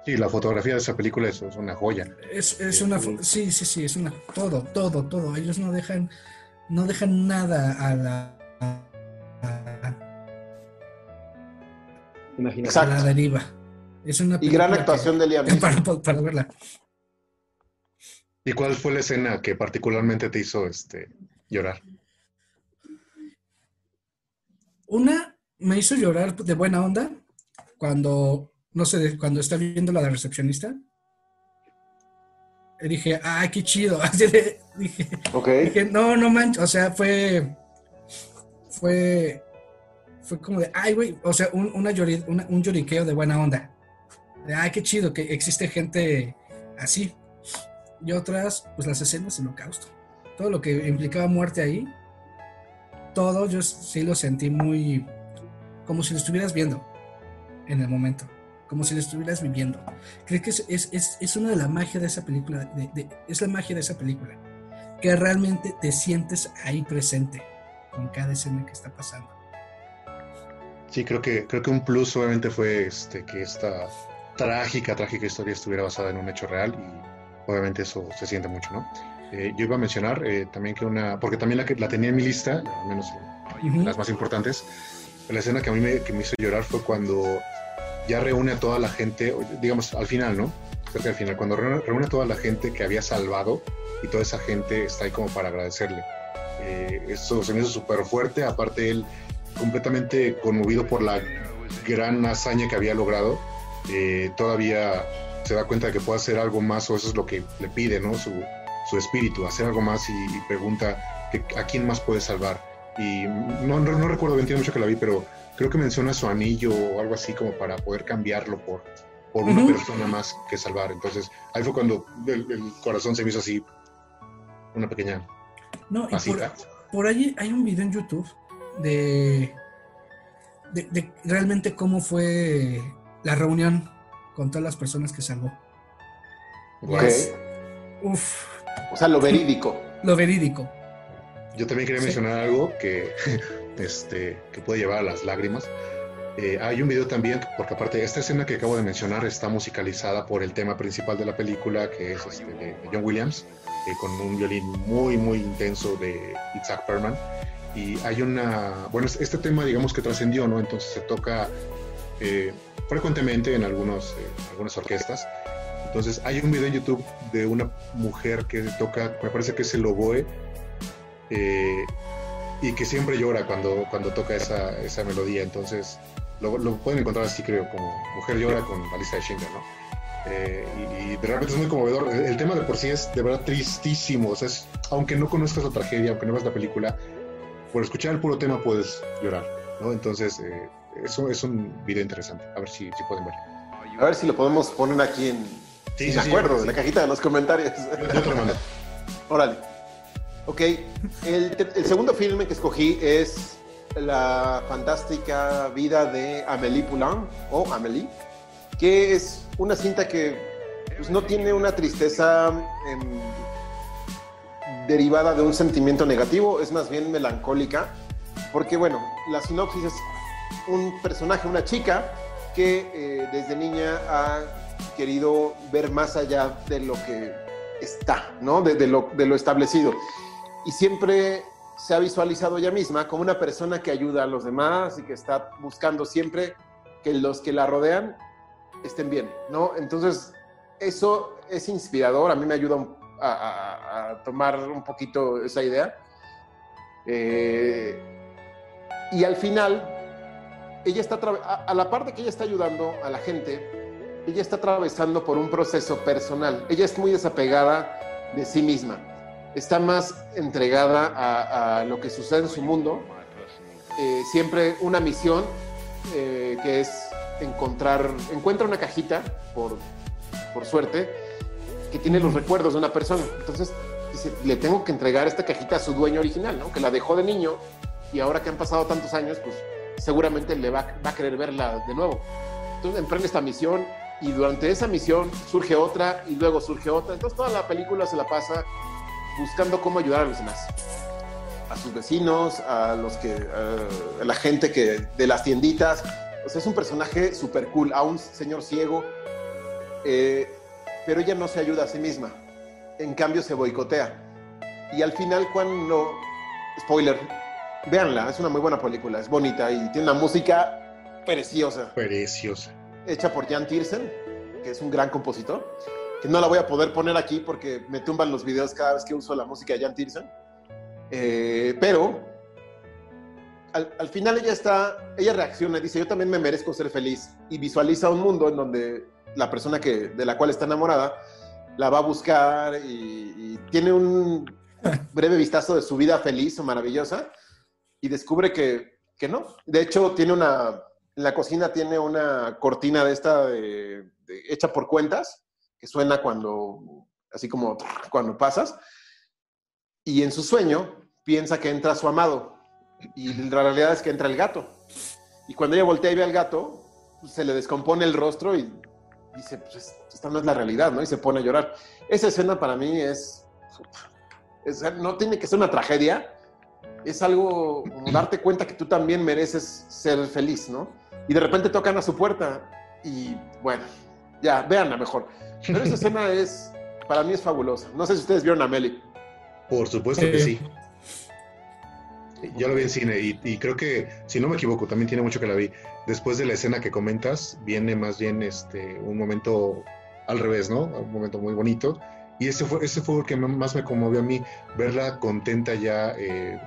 Sí, la fotografía de esa película es, una joya. Es, es una... Sí, sí, sí, es una... Todo, todo, todo. Ellos no dejan, no dejan nada a la... A, a la deriva. Es una y gran actuación de Liam [LAUGHS] para, para, verla. ¿Y cuál fue la escena que particularmente te hizo este, llorar? Una me hizo llorar de buena onda cuando, no sé, cuando está viendo la de recepcionista. Y dije, ay, qué chido. [LAUGHS] dije, dije, no, no manches. O sea, fue. Fue. Fue como de, ay, güey. O sea, un, una un lloriqueo de buena onda. De, ay, qué chido que existe gente así. Y otras, pues las escenas del holocausto. Todo lo que implicaba muerte ahí todo yo sí lo sentí muy como si lo estuvieras viendo en el momento, como si lo estuvieras viviendo. Creo que es, es, es, una de la magia de esa película, de, es la magia de esa película, que realmente te sientes ahí presente con cada escena que está pasando. Sí, creo que, creo que un plus obviamente fue este, que esta trágica, trágica historia estuviera basada en un hecho real y obviamente eso se siente mucho, ¿no? Eh, yo iba a mencionar eh, también que una, porque también la, la tenía en mi lista, al menos las más importantes, la escena que a mí me, que me hizo llorar fue cuando ya reúne a toda la gente, digamos al final, ¿no? Cerca al final, cuando reúne, a toda la gente que había salvado y toda esa gente está ahí como para agradecerle. Eh, eso se me hizo súper fuerte, aparte él completamente conmovido por la gran hazaña que había logrado, todavía se da cuenta de que puede hacer algo más o eso es lo que le pide, ¿no? Su, su espíritu, hacer algo más y, pregunta que, a quién más puede salvar. Y no, no, recuerdo bien, tiene mucho que la vi, pero creo que menciona su anillo o algo así como para poder cambiarlo por, por una persona más que salvar. Entonces ahí fue cuando el, corazón se me hizo así, una pequeña no, por, ahí hay un video en YouTube de, de, realmente cómo fue la reunión con todas las personas que salvó. uf, o sea, lo verídico. Lo verídico. Yo también quería mencionar algo que, [LAUGHS] este, que puede llevar a las lágrimas. Eh, hay un video también, porque aparte esta escena que acabo de mencionar está musicalizada por el tema principal de la película, que es este, de, John Williams, eh, con un violín muy, muy intenso de Isaac Perman. Y hay una, bueno, este tema digamos que trascendió, ¿no? Entonces se toca eh, frecuentemente en algunos, algunas orquestas entonces hay un video en YouTube de una mujer que toca, me parece que es el oboe, eh, y que siempre llora cuando, cuando toca esa, esa melodía. Entonces lo, pueden encontrar así, creo, como Mujer llora con de Schindler, ¿no? Eh, y, realmente es muy conmovedor. El, tema de por sí es de verdad tristísimo. O sea, aunque no conozcas la tragedia, aunque no veas la película, por escuchar el puro tema puedes llorar, ¿no? Entonces, eh, eso es un video interesante. A ver si, si pueden ver. A ver si lo podemos poner aquí en, Sí, sí, acuerdo, en la cajita de los comentarios. Órale. Ok, el, segundo filme que escogí es La fantástica vida de Amélie Poulain, o Amélie, que es una cinta que pues, no tiene una tristeza em, derivada de un sentimiento negativo, es más bien melancólica, porque bueno, la sinopsis es un personaje, una chica, que eh, desde niña ha querido ver más allá de lo que está, ¿no? De, lo, de, lo, establecido. Y siempre se ha visualizado ella misma como una persona que ayuda a los demás y que está buscando siempre que los que la rodean estén bien, ¿no? Entonces, eso es inspirador, a mí me ayuda a, tomar un poquito esa idea. Eh, y al final, ella está, a, la par de que ella está ayudando a la gente, ella está atravesando por un proceso personal. Ella es muy desapegada de sí misma. Está más entregada a, lo que sucede en su mundo. Eh, siempre una misión eh, que es encontrar, encuentra una cajita, por, por suerte, que tiene los recuerdos de una persona. Entonces, dice, le tengo que entregar esta cajita a su dueño original, ¿no? Que la dejó de niño y ahora que han pasado tantos años, pues seguramente le va, va a querer verla de nuevo. Entonces emprende esta misión y durante esa misión surge otra y luego surge otra. Entonces toda la película se la pasa buscando cómo ayudar a los demás. A sus vecinos, a los que, a la gente que, de las tienditas. O sea, es un personaje súper cool, a un señor ciego. Eh, pero ella no se ayuda a sí misma. En cambio, se boicotea. Y al final, cuando. Spoiler, véanla, es una muy buena película, es bonita y tiene una música preciosa. Preciosa. Hecha por Jan Tiersen, que es un gran compositor, que no la voy a poder poner aquí porque me tumban los videos cada vez que uso la música de Jan Tiersen. Eh, pero al, al, final ella está, ella reacciona y dice, yo también me merezco ser feliz y visualiza un mundo en donde la persona que, de la cual está enamorada la va a buscar y, tiene un breve vistazo de su vida feliz o maravillosa y descubre que, que, no. De hecho, tiene una, la cocina tiene una cortina de esta hecha por cuentas que suena cuando, así como cuando pasas. Y en su sueño piensa que entra su amado y la realidad es que entra el gato. Y cuando ella voltea y ve al gato, se le descompone el rostro y dice, pues esta no es la realidad, ¿no? Y se pone a llorar. Esa escena para mí es, no tiene que ser una tragedia, es algo darte cuenta que tú también mereces ser feliz, ¿no? Y de repente tocan a su puerta y bueno, ya, véanla mejor. Pero esa [LAUGHS] escena es, para mí es fabulosa. No sé si ustedes vieron a Meli. Por supuesto que sí. Yo lo vi en cine y, creo que, si no me equivoco, también tiene mucho que la vi. Después de la escena que comentas, viene más bien este, un momento al revés, ¿no? Un momento muy bonito. Y ese fue, ese fue el que más me conmovió a mí, verla contenta ya. Eh,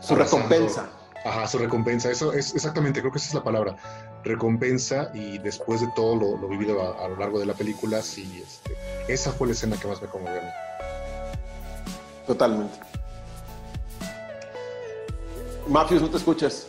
su recompensa. Ajá, su recompensa. Eso es exactamente, creo que esa es la palabra. Recompensa y después de todo lo, vivido a, lo largo de la película, sí, este, esa fue la escena que más me conmovió a mí. Totalmente. Mafios, no te escuchas.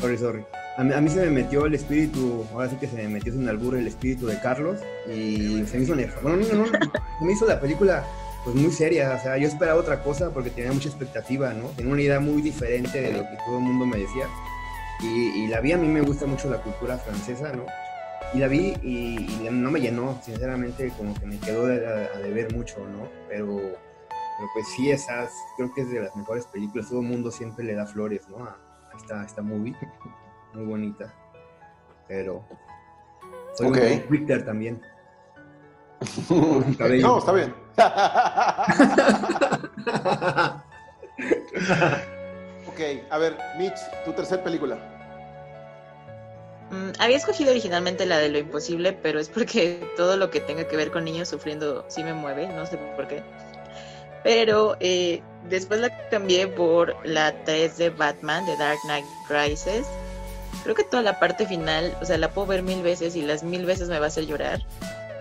Sorry, sorry. A mí, se me metió el espíritu, ahora sí que se me metió sin albur el espíritu de Carlos y se me hizo Bueno, no, no, se me hizo la película pues muy seria, o sea, yo esperaba otra cosa porque tenía mucha expectativa, ¿no? Tenía una idea muy diferente de lo que todo el mundo me decía. Y, la vi, a mí me gusta mucho la cultura francesa, ¿no? Y la vi y, no me llenó, sinceramente, como que me quedó a, a deber mucho, ¿no? Pero pero pues sí, esas, creo que es de las mejores películas. Todo el mundo siempre le da flores, ¿no? A, esta, esta movie. [LAUGHS] Muy bonita. Pero. Soy okay. un Twitter también. No, está bien. ok, a ver, Mitch, tu tercera película. Mm, había escogido originalmente la de lo imposible, pero es porque todo lo que tenga que ver con niños sufriendo sí me mueve, no sé por qué. Pero eh, después la cambié por la 3 de Batman, de Dark Knight Rises. Creo que toda la parte final, o sea, la puedo ver mil veces y las mil veces me va a hacer llorar.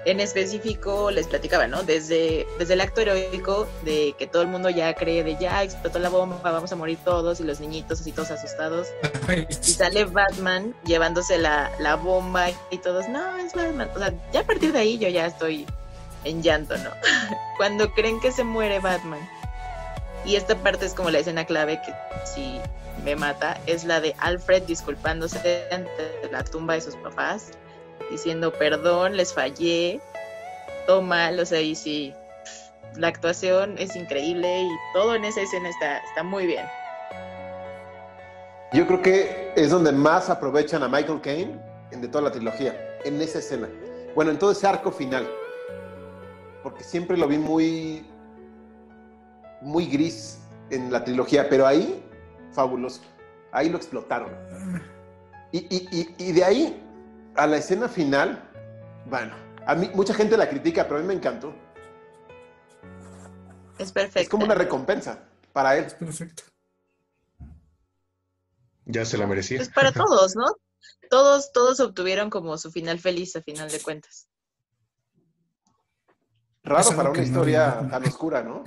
En específico, les platicaba, ¿no? Desde, desde el acto heroico de que todo el mundo ya cree de ya explotó la bomba, vamos a morir todos y los niñitos así todos asustados. [LAUGHS] y sale Batman llevándose la, la bomba y todos, no, es Batman. O sea, ya a partir de ahí yo ya estoy en llanto, ¿no? [LAUGHS] Cuando creen que se muere Batman. Y esta parte es como la escena clave que si me mata, es la de Alfred disculpándose ante la tumba de sus papás, diciendo perdón, les fallé, todo mal, o sea, y sí, la actuación es increíble y todo en esa escena está, está muy bien. Yo creo que es donde más aprovechan a Michael Caine de toda la trilogía, en esa escena. Bueno, en todo ese arco final porque siempre lo vi muy, muy gris en la trilogía, pero ahí, fabuloso. Ahí lo explotaron. Y, de ahí a la escena final, bueno, a mí mucha gente la critica, pero a mí me encantó. Es perfecto. Es como una recompensa para él. Es perfecto. Ya se la merecía. Pues para [LAUGHS] todos, ¿no? Todos, todos obtuvieron como su final feliz a final de cuentas. Raro para una historia tan oscura, ¿no?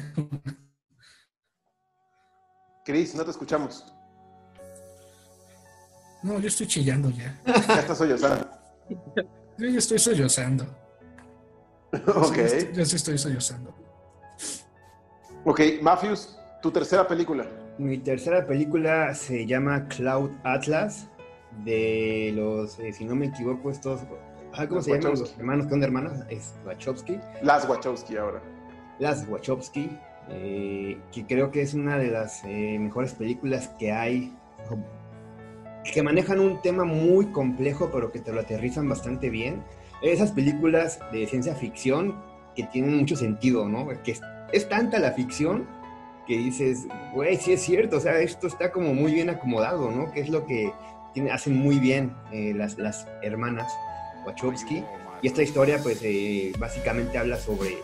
Cris, no te escuchamos. No, yo estoy chillando ya. Ya estás sollozando. Yo ya estoy sollozando. ok. Ya sí estoy sollozando. Ok, Mafius, tu tercera película. Mi tercera película se llama Cloud Atlas, de los, eh, si no me equivoco, estos. Ah, ¿Cómo se llaman los hermanos? ¿Qué onda, hermanas? Es Wachowski. Las Wachowski ahora. Las Wachowski, eh, que creo que es una de las eh, mejores películas que hay, que manejan un tema muy complejo, pero que te lo aterrizan bastante bien. Esas películas de ciencia ficción que tienen mucho sentido, ¿no? Que es, es tanta la ficción que dices, güey, sí es cierto, o sea, esto está como muy bien acomodado, ¿no? Que es lo que tiene, hacen muy bien eh, las, las, hermanas Wachowski. Y esta historia, pues, eh, básicamente habla sobre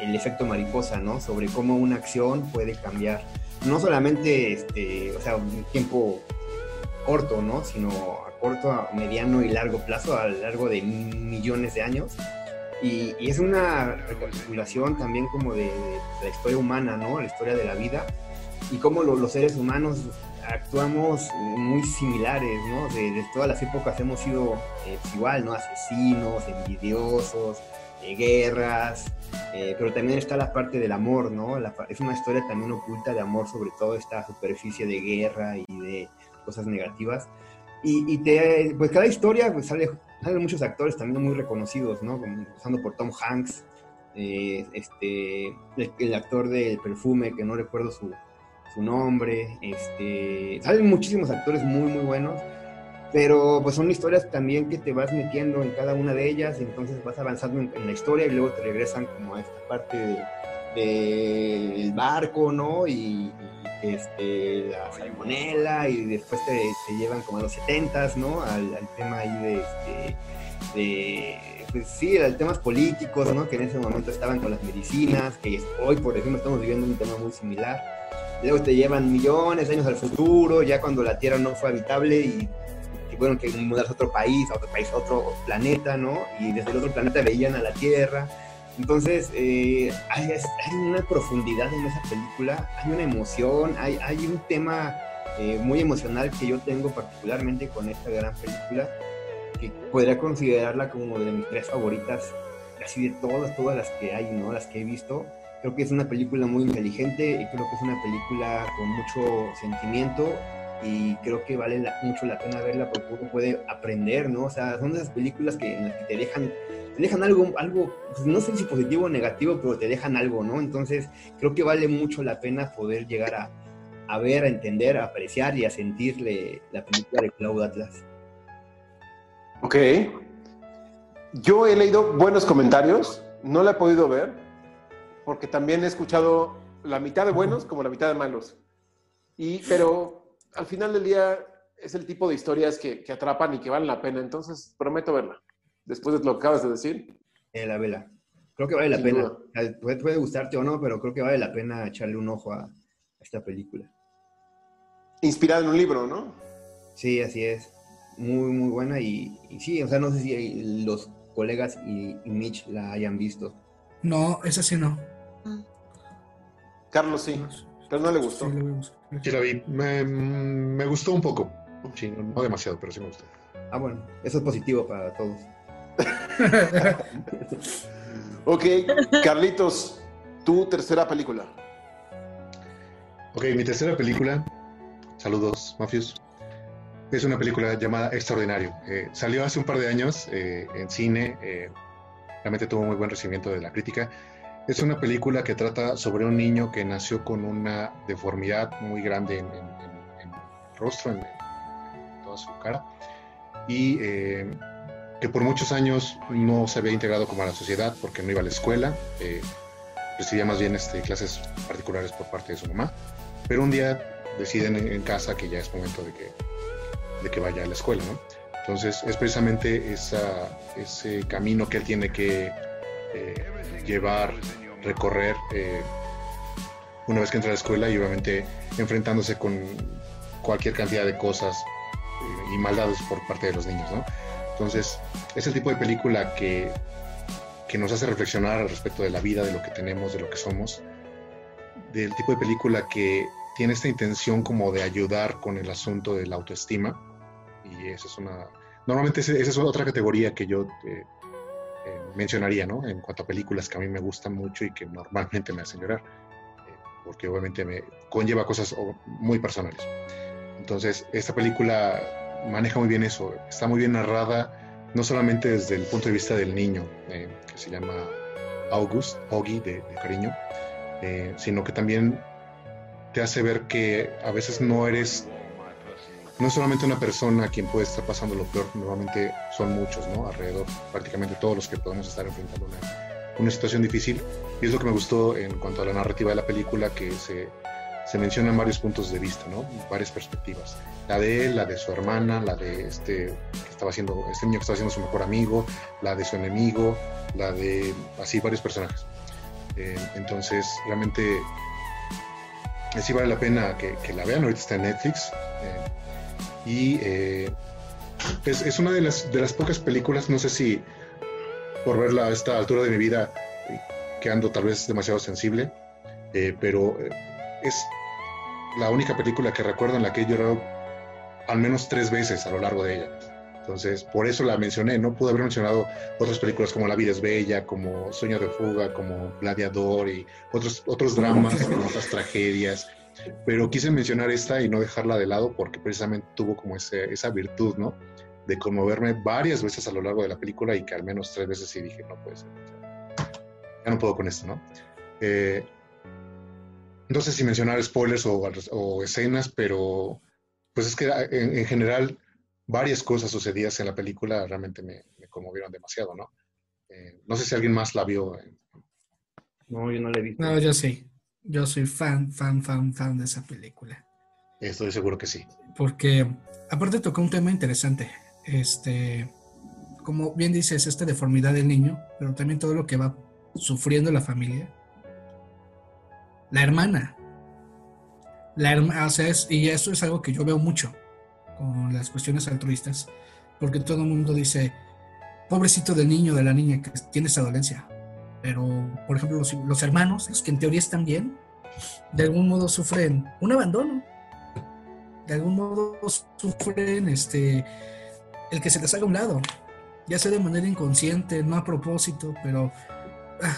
el efecto mariposa, ¿no? Sobre cómo una acción puede cambiar, no solamente, este, o sea, un tiempo corto, ¿no? Sino a corto, a mediano y largo plazo, a lo largo de millones de años. Y, es una recapitulación también como de, la historia humana, ¿no? La historia de la vida y cómo lo, los seres humanos actuamos muy similares, ¿no? De, de todas las épocas hemos sido eh, igual, ¿no? Asesinos, envidiosos, eh, guerras, eh, pero también está la parte del amor, ¿no? La, es una historia también oculta de amor sobre todo esta superficie de guerra y de cosas negativas. Y, y te, pues cada historia pues sale salen muchos actores también muy reconocidos, ¿no? Empezando por Tom Hanks, eh, este, el, el, actor del perfume, que no recuerdo su, su, nombre, este, salen muchísimos actores muy, muy buenos, pero pues son historias también que te vas metiendo en cada una de ellas, entonces vas avanzando en, en, la historia y luego te regresan como a esta parte de, de barco, ¿no? Y, este, la salmonela y después te, te, llevan como a los 70 ¿no? Al, al tema ahí de, este, de, pues sí, al temas políticos, ¿no? Que en ese momento estaban con las medicinas, que hoy, por ejemplo, estamos viviendo un tema muy similar. Luego te llevan millones de años al futuro, ya cuando la Tierra no fue habitable y tuvieron que mudarse a otro país, a otro país, a otro planeta, ¿no? Y desde el otro planeta veían a la Tierra. Entonces, eh, hay, hay, una profundidad en esa película, hay una emoción, hay, hay un tema eh, muy emocional que yo tengo particularmente con esta gran película, que podría considerarla como de mis tres favoritas, casi de todas, todas las que hay, ¿no? Las que he visto. Creo que es una película muy inteligente y creo que es una película con mucho sentimiento y creo que vale la, mucho la pena verla porque uno puede aprender, ¿no? O sea, son esas películas que, en las que te dejan te dejan algo, algo, pues no sé si positivo o negativo, pero te dejan algo, ¿no? Entonces, creo que vale mucho la pena poder llegar a, a ver, a entender, a apreciar y a sentirle la película de Cloud Atlas. Ok. Yo he leído buenos comentarios, no la he podido ver, porque también he escuchado la mitad de buenos como la mitad de malos. Y, pero al final del día es el tipo de historias que, que atrapan y que valen la pena, entonces prometo verla después de lo que acabas de decir? Eh, la vela. Creo que vale la Sin pena. Duda. Puede, puede, gustarte o no, pero creo que vale la pena echarle un ojo a, a esta película. Inspirada en un libro, ¿no? Sí, así es. Muy, muy buena y, y sí, o sea, no sé si los colegas y, y, Mitch la hayan visto. No, esa sí no. Carlos sí, pero no le gustó. Sí, sí la vi. Me, me, gustó un poco. Sí, no demasiado, pero sí me gustó. Ah, bueno, eso es positivo para todos. Ok, Carlitos, tu tercera película. Ok, mi tercera película, saludos, mafios, es una película llamada Extraordinario. Salió hace un par de años eh, en cine, eh, realmente tuvo muy buen recibimiento de la crítica. Es una película que trata sobre un niño que nació con una deformidad muy grande en, en el rostro, en, toda su cara, y eh, que por muchos años no se había integrado como a la sociedad porque no iba a la escuela, eh, recibía más bien este, clases particulares por parte de su mamá, pero un día deciden en, casa que ya es momento de que, de que vaya a la escuela, ¿no? Entonces es precisamente ese camino que él tiene que eh, llevar, recorrer eh, una vez que entra a la escuela y obviamente enfrentándose con cualquier cantidad de cosas y maldades por parte de los niños, ¿no? Entonces, es el tipo de película que, que nos hace reflexionar al respecto de la vida, de lo que tenemos, de lo que somos, del tipo de película que tiene esta intención como de ayudar con el asunto de la autoestima. Y esa es una... Normalmente esa es otra categoría que yo eh, eh, mencionaría, ¿no? En cuanto a películas que a mí me gustan mucho y que normalmente me hacen llorar, eh, porque obviamente me conlleva cosas muy personales. Entonces, esta película maneja muy bien eso, está muy bien narrada, no solamente desde el punto de vista del niño, que se llama August, Augie de cariño, sino que también te hace ver que a veces no eres, no es solamente una persona quien puede estar pasando lo peor, normalmente son muchos, ¿no? Alrededor, prácticamente todos los que podemos estar enfrentando una, una situación difícil. Y es lo que me gustó en cuanto a la narrativa de la película, que se, se mencionan varios puntos de vista, ¿no? Varias perspectivas. La de él, la de su hermana, la de este que estaba haciendo, este niño que estaba haciendo su mejor amigo, la de su enemigo, la de así varios personajes. Eh, entonces, realmente sí vale la pena que, la vean, ahorita está en Netflix. Eh, y eh, es, una de las, de las pocas películas, no sé si por verla a esta altura de mi vida, eh, que ando tal vez demasiado sensible, pero es la única película que recuerdo en la que he llorado al menos tres veces a lo largo de ella. Entonces, por eso la mencioné. No pude haber mencionado otras películas como La vida es bella, como Sueño de fuga, como Gladiador y otros, otros dramas, [LAUGHS] otras tragedias. Pero quise mencionar esta y no dejarla de lado porque precisamente tuvo como ese, esa virtud, ¿no? De conmoverme varias veces a lo largo de la película y que al menos tres veces sí dije, no puede ser. Ya no puedo con esto, ¿no? Eh, no sé si mencionar spoilers o, escenas, pero pues es que en general varias cosas sucedidas en la película realmente me, conmovieron demasiado, ¿no? Eh, no sé si alguien más la vio. No, yo no la he visto. No, yo sí. Yo soy fan, fan, fan, fan de esa película. Estoy seguro que sí. Porque aparte tocó un tema interesante. Este, como bien dices, esta deformidad del niño, pero también todo lo que va sufriendo la familia. La hermana. La hermana, o sea, y eso es algo que yo veo mucho con las cuestiones altruistas, porque todo el mundo dice, pobrecito del niño, de la niña que tiene esa dolencia. Pero, por ejemplo, los, hermanos, los que en teoría están bien, de algún modo sufren un abandono. De algún modo sufren este, el que se les haga un lado, ya sea de manera inconsciente, no a propósito, pero ah,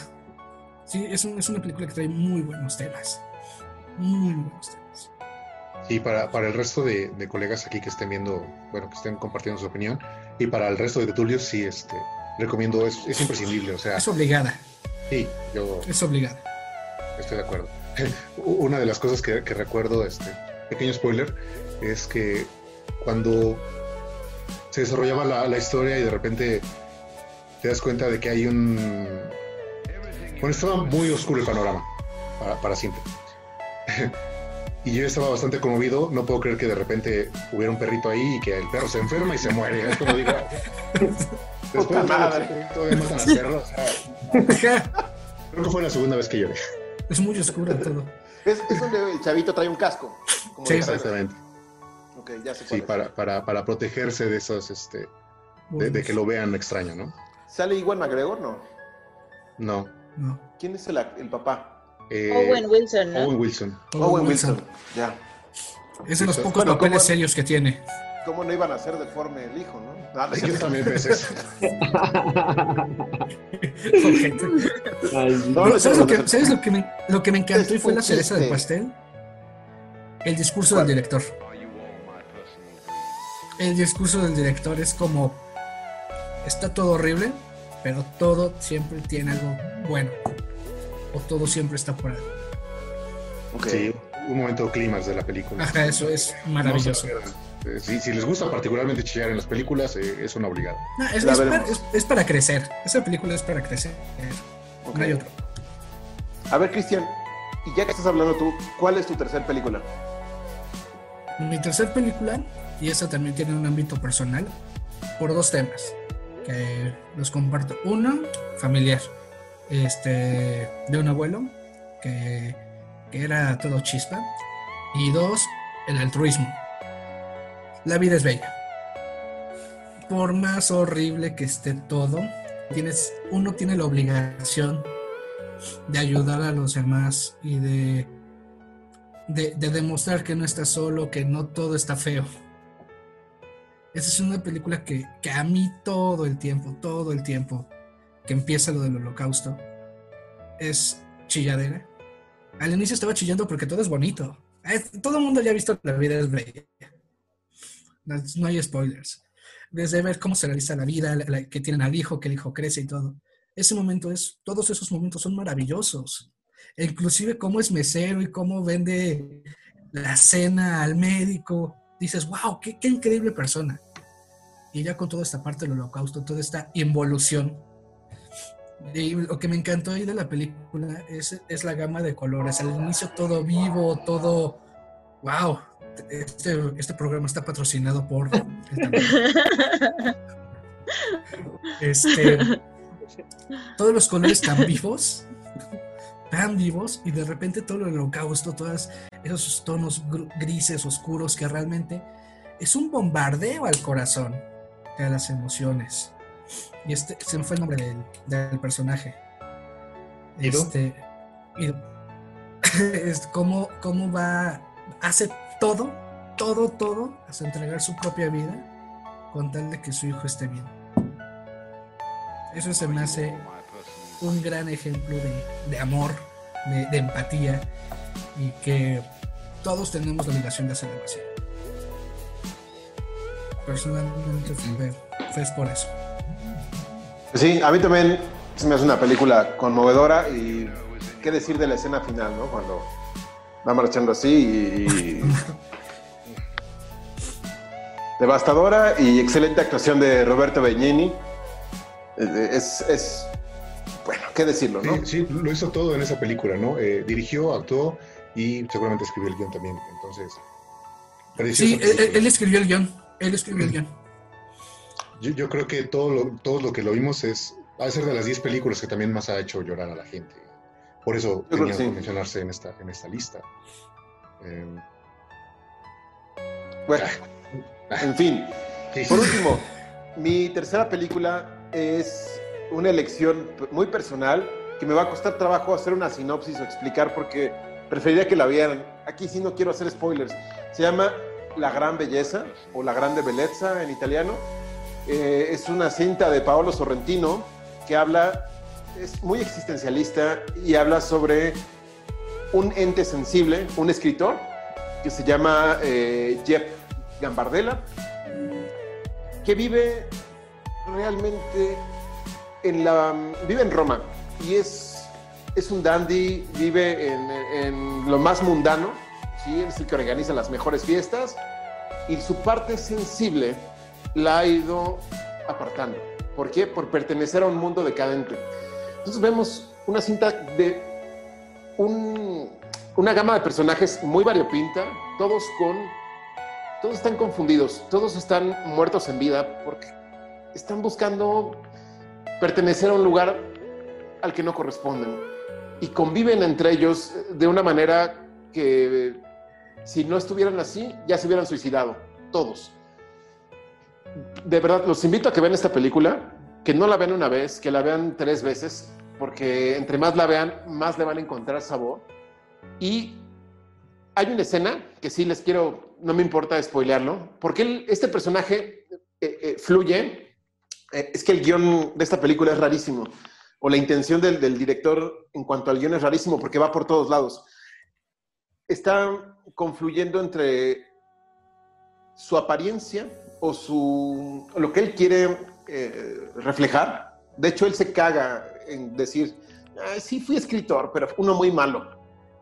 sí, es, es una película que trae muy buenos temas. Muy buenos temas. Y para, para el resto de, colegas aquí que estén viendo, bueno, que estén compartiendo su opinión, y para el resto de Tulios, sí, este, recomiendo, es, es imprescindible, o sea... Es obligada. Sí, yo... Es obligada. Estoy de acuerdo. [LAUGHS] Una de las cosas que, recuerdo, este, pequeño spoiler, es que cuando se desarrollaba la, la, historia y de repente te das cuenta de que hay un... Bueno, estaba muy oscuro el panorama, para, para siempre. [LAUGHS] Y yo estaba bastante conmovido. No puedo creer que de repente hubiera un perrito ahí y que el perro se enferma y se muere. Es como digo. [LAUGHS] Después de todavía matan al perro. creo que fue la segunda vez que lloré. Es muy oscuro todo. Es, es donde el chavito trae un casco. sí, exactamente. Ok, ya se Sí, para, para, para, protegerse de esos, este, de, que lo vean extraño, ¿no? ¿Sale igual McGregor, no? No. No. ¿Quién es el, el papá? Eh, Owen Wilson, ¿no? Owen Wilson. Owen Wilson, ya. Es de los pocos papeles serios que tiene. ¿Cómo no iban a ser deforme el hijo, no? [LAUGHS] Ah, yo también pensé eso. ¿Sabes, lo que, ¿sabes lo, que, me, lo que me encantó y fue la cereza del pastel? El discurso del director. El discurso del director es como, está todo horrible, pero todo siempre tiene algo bueno o todo siempre está por ahí. Sí, un momento clímax de la película. Ajá, eso es maravilloso. Eh, si, les gusta particularmente chillar en las películas, eh, es una obligada. es, para, crecer. Esa película es para crecer. No hay otro. A ver, Cristian, y ya que estás hablando tú, ¿cuál es tu tercer película? Mi tercer película, y esa también tiene un ámbito personal, por dos temas que los comparto. Uno, familiar este, de un abuelo que, era todo chispa. Y dos, el altruismo. La vida es bella. por más horrible que esté todo, tienes, uno tiene la obligación de ayudar a los demás y de, de, demostrar que no está solo, que no todo está feo. Esa es una película que, que a mí todo el tiempo, todo el tiempo, que empieza lo del holocausto, es chilladera. Al inicio estaba chillando porque todo es bonito. Todo el mundo ya ha visto La vida es bella. No hay spoilers. Desde ver cómo se realiza la vida, que tienen al hijo, que el hijo crece y todo. Ese momento es, todos esos momentos son maravillosos. E inclusive cómo es mesero y cómo vende la cena al médico. Dices, wow, qué, qué increíble persona. Y ya con toda esta parte del holocausto, toda esta involución y lo que me encantó ahí de la película es, es la gama de colores. Al inicio todo vivo, todo... ¡Wow! Este, este programa está patrocinado por... [LAUGHS] Este, todos los colores tan vivos, tan vivos, y de repente todo el holocausto, todos esos tonos grises, oscuros, que realmente es un bombardeo al corazón, a las emociones. Y este, se me fue el nombre del, personaje. Este. [LAUGHS] es como, cómo va. Hace todo, todo, todo, hasta entregar su propia vida con tal de que su hijo esté bien. Eso se me hace un gran ejemplo de, amor, de, empatía y que todos tenemos la obligación de hacerlo así. Personalmente fue, fue por eso. Sí, a mí también se me hace una película conmovedora y qué decir de la escena final, ¿no? Cuando va marchando así y... [LAUGHS] Devastadora y excelente actuación de Roberto Begnini. Es, es, bueno, qué decirlo, ¿no? Sí, lo hizo todo en esa película, ¿no? Eh, dirigió, actuó y seguramente escribió el guion también. Entonces, sí, él, escribió el guion. Él escribió el guion. Yo, creo que todo lo, todo lo que lo vimos es, va a ser de las 10 películas que también más ha hecho llorar a la gente. Por eso tenía que mencionarse en esta, en esta lista. Em, bueno, en fin. Por último, [LAUGHS] mi tercera película es una elección muy personal que me va a costar trabajo hacer una sinopsis o explicar porque preferiría que la vieran. Aquí sí no quiero hacer spoilers. Se llama La Gran Belleza o La Grande Bellezza en italiano eh, es una cinta de Paolo Sorrentino que habla, es muy existencialista y habla sobre un ente sensible, un escritor que se llama eh, Jeff Gambardella, que vive realmente en la vive en Roma y es, es un dandy, vive en, en lo más mundano, ¿sí? es el que organiza las mejores fiestas y su parte sensible la ha ido apartando. ¿Por qué? Por pertenecer a un mundo decadente. Entonces vemos una cinta de una gama de personajes muy variopinta, todos con... Todos están confundidos, todos están muertos en vida porque están buscando pertenecer a un lugar al que no corresponden y conviven entre ellos de una manera que si no estuvieran así ya se hubieran suicidado, todos de verdad, los invito a que vean esta película, que no la vean una vez, que la vean tres veces, porque entre más la vean, más le van a encontrar sabor. Y hay una escena que sí les quiero, no me importa spoilearlo, porque este personaje eh, eh, fluye. Eh, es que el guion de esta película es rarísimo, o la intención del, director en cuanto al guion es rarísimo, porque va por todos lados. Está confluyendo entre su apariencia, o su, lo que él quiere eh, reflejar. De hecho, él se caga en decir, sí fui escritor, pero uno muy malo,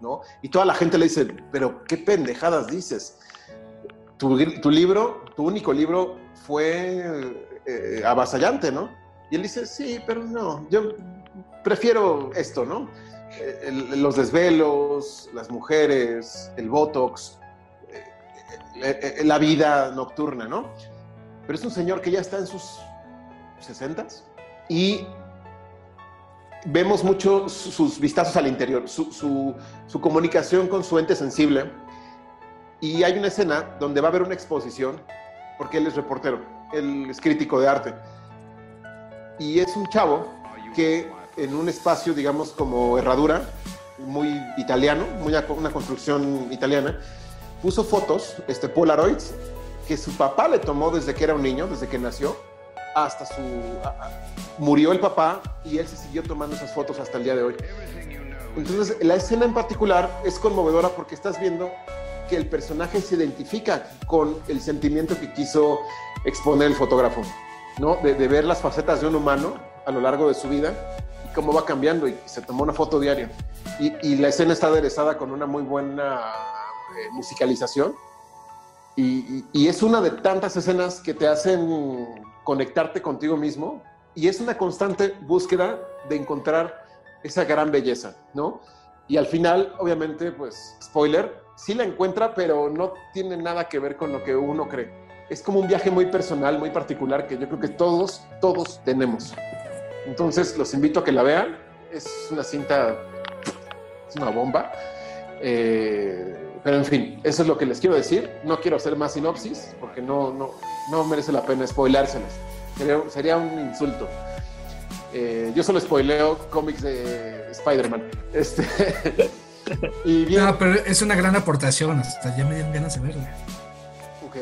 ¿no? Y toda la gente le dice, pero qué pendejadas dices. Tu libro, tu único libro fue eh, avasallante, ¿no? Y él dice, sí, pero no, yo prefiero esto, ¿no? Eh, los desvelos, las mujeres, el botox, la vida nocturna, ¿no? Pero es un señor que ya está en sus 60 y vemos mucho sus vistazos al interior, su, comunicación con su ente sensible. Y hay una escena donde va a haber una exposición porque él es reportero, él es crítico de arte. Y es un chavo que en un espacio, digamos, como herradura, muy italiano, muy una construcción italiana, puso fotos, este Polaroids, que su papá le tomó desde que era un niño, desde que nació, hasta su... murió el papá y él se siguió tomando esas fotos hasta el día de hoy. Entonces, la escena en particular es conmovedora porque estás viendo el personaje se identifica con el sentimiento que quiso exponer el fotógrafo, ¿no? De, ver las facetas de un humano a lo largo de su vida y cómo va cambiando y se tomó una foto diaria. Y, la escena está aderezada con una muy buena eh, musicalización y, y es una de tantas escenas que te hacen conectarte contigo mismo y es una constante búsqueda de encontrar esa gran belleza, ¿no? Y al final, obviamente, pues, spoiler, sí la encuentra, pero no tiene nada que ver con lo que uno cree. Es como un viaje muy personal, muy particular, que yo creo que todos, todos tenemos. Entonces, los invito a que la vean. Es una cinta, es una bomba. Eh, pero en fin, eso es lo que les quiero decir. No quiero hacer más sinopsis, porque no, no, no merece la pena spoilárselas. Sería, sería un insulto. Eh, yo solo spoileo cómics de Spider-Man. Este, [LAUGHS] y bien, no, pero es una gran aportación. Hasta ya me dieron ganas de verla. Ok.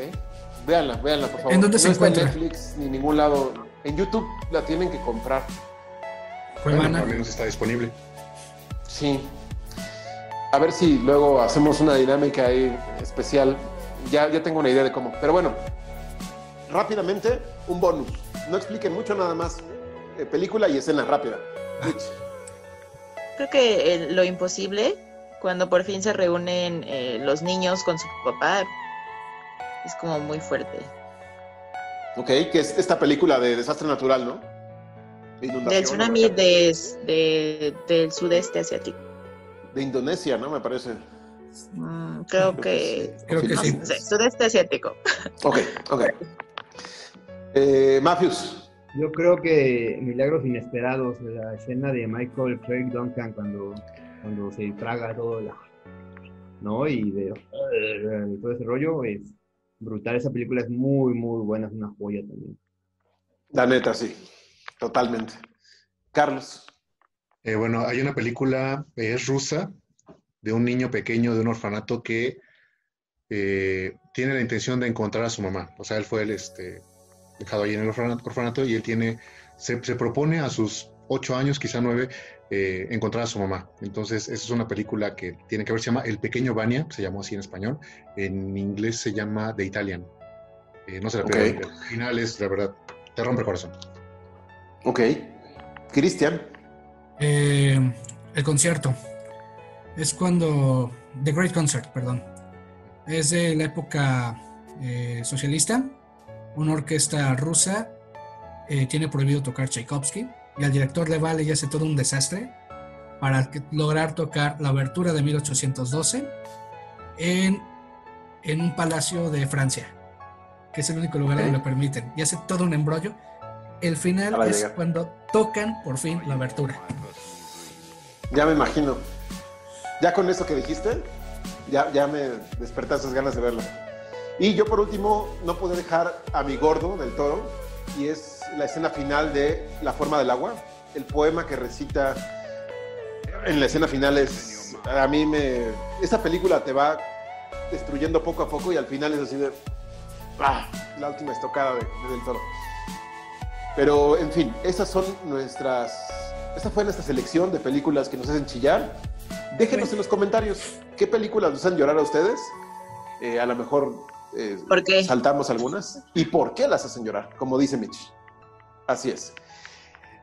Véanla, véanla, por favor. ¿En dónde se encuentra? en Netflix ni en ningún lado. En YouTube la tienen que comprar. Bueno, al menos está disponible. Sí. A ver si luego hacemos una dinámica ahí especial. Ya, ya tengo una idea de cómo. Pero bueno, rápidamente, un bonus. No expliquen mucho nada más. Eh, película y escena rápida. Creo que eh, lo imposible, cuando por fin se reúnen eh, los niños con su papá, es como muy fuerte. Ok, que es esta película de desastre natural, ¿no? del tsunami de, del sudeste asiático. De Indonesia, ¿no? Me parece. Mm, creo que. [LAUGHS] Creo que sí. Sudeste asiático. [LAUGHS] Ok, ok. Eh, Matthews. Yo creo que Milagros Inesperados, la escena de Michael Craig Duncan cuando, cuando se traga todo la, ¿no? Y de todo ese rollo es brutal. Esa película es muy, muy buena, es una joya también. La neta, sí, totalmente. Carlos. Eh, bueno, hay una película, es rusa, de un niño pequeño de un orfanato que eh, tiene la intención de encontrar a su mamá. O sea, él fue el, este, dejado ahí en el orfanato, y él tiene, se, propone a sus ocho años, quizá nueve, eh, encontrar a su mamá. Entonces, esa es una película que tiene que ver, se llama El Pequeño Vania, se llamó así en español, en inglés se llama The Italian. Eh, no se la okay. el final es, la verdad, te rompe el corazón. Ok. Cristian. Eh, el concierto. Es cuando. The Great Concert, perdón. Es de la época socialista una orquesta rusa eh, tiene prohibido tocar Tchaikovsky y al director le vale y hace todo un desastre para lograr tocar la abertura de 1812 en, en un palacio de Francia, que es el único lugar donde lo permiten, y hace todo un embrollo. El final es cuando tocan por fin la abertura. Ya me imagino. Ya con eso que dijiste, ya, ya me despertaste ganas de verlo. Y yo por último no pude dejar a mi gordo del toro y es la escena final de La forma del agua, el poema que recita en la escena final es, a mí me, esta película te va destruyendo poco a poco y al final es así de, ah, la última estocada de, del toro. Pero en fin, esas son nuestras, esta fue nuestra selección de películas que nos hacen chillar. Déjenos en los comentarios qué películas nos hacen llorar a ustedes. Eh, a lo mejor eh, saltamos algunas. ¿Y por qué las hacen llorar? Como dice Mitch. Así es.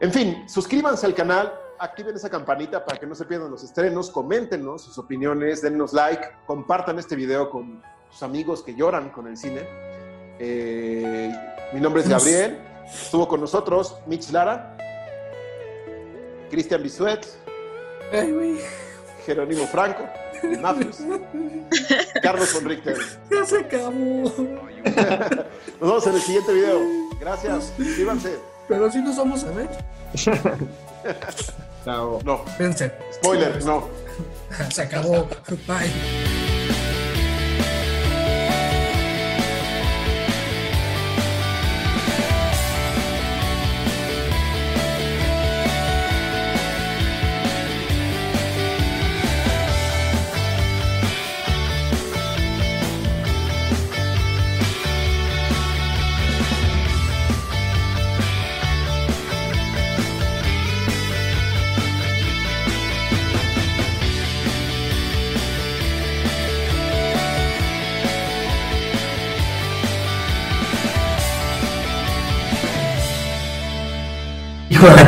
En fin, suscríbanse al canal, activen esa campanita para que no se pierdan los estrenos, coméntenos sus opiniones, dennos like, compartan este video con sus amigos que lloran con el cine. Eh, mi nombre es Gabriel, estuvo con nosotros Mitch Lara, Cristian Bisuet, Jerónimo Franco. [LAUGHS] Carlos Conrique. Ya se acabó. Nos vemos en el siguiente video. Gracias. Suscríbanse. Pero si nos vamos a ver. [LAUGHS] Chao. No. Pense. Spoiler, no. [LAUGHS] Se acabó. Bye.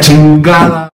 Chingada.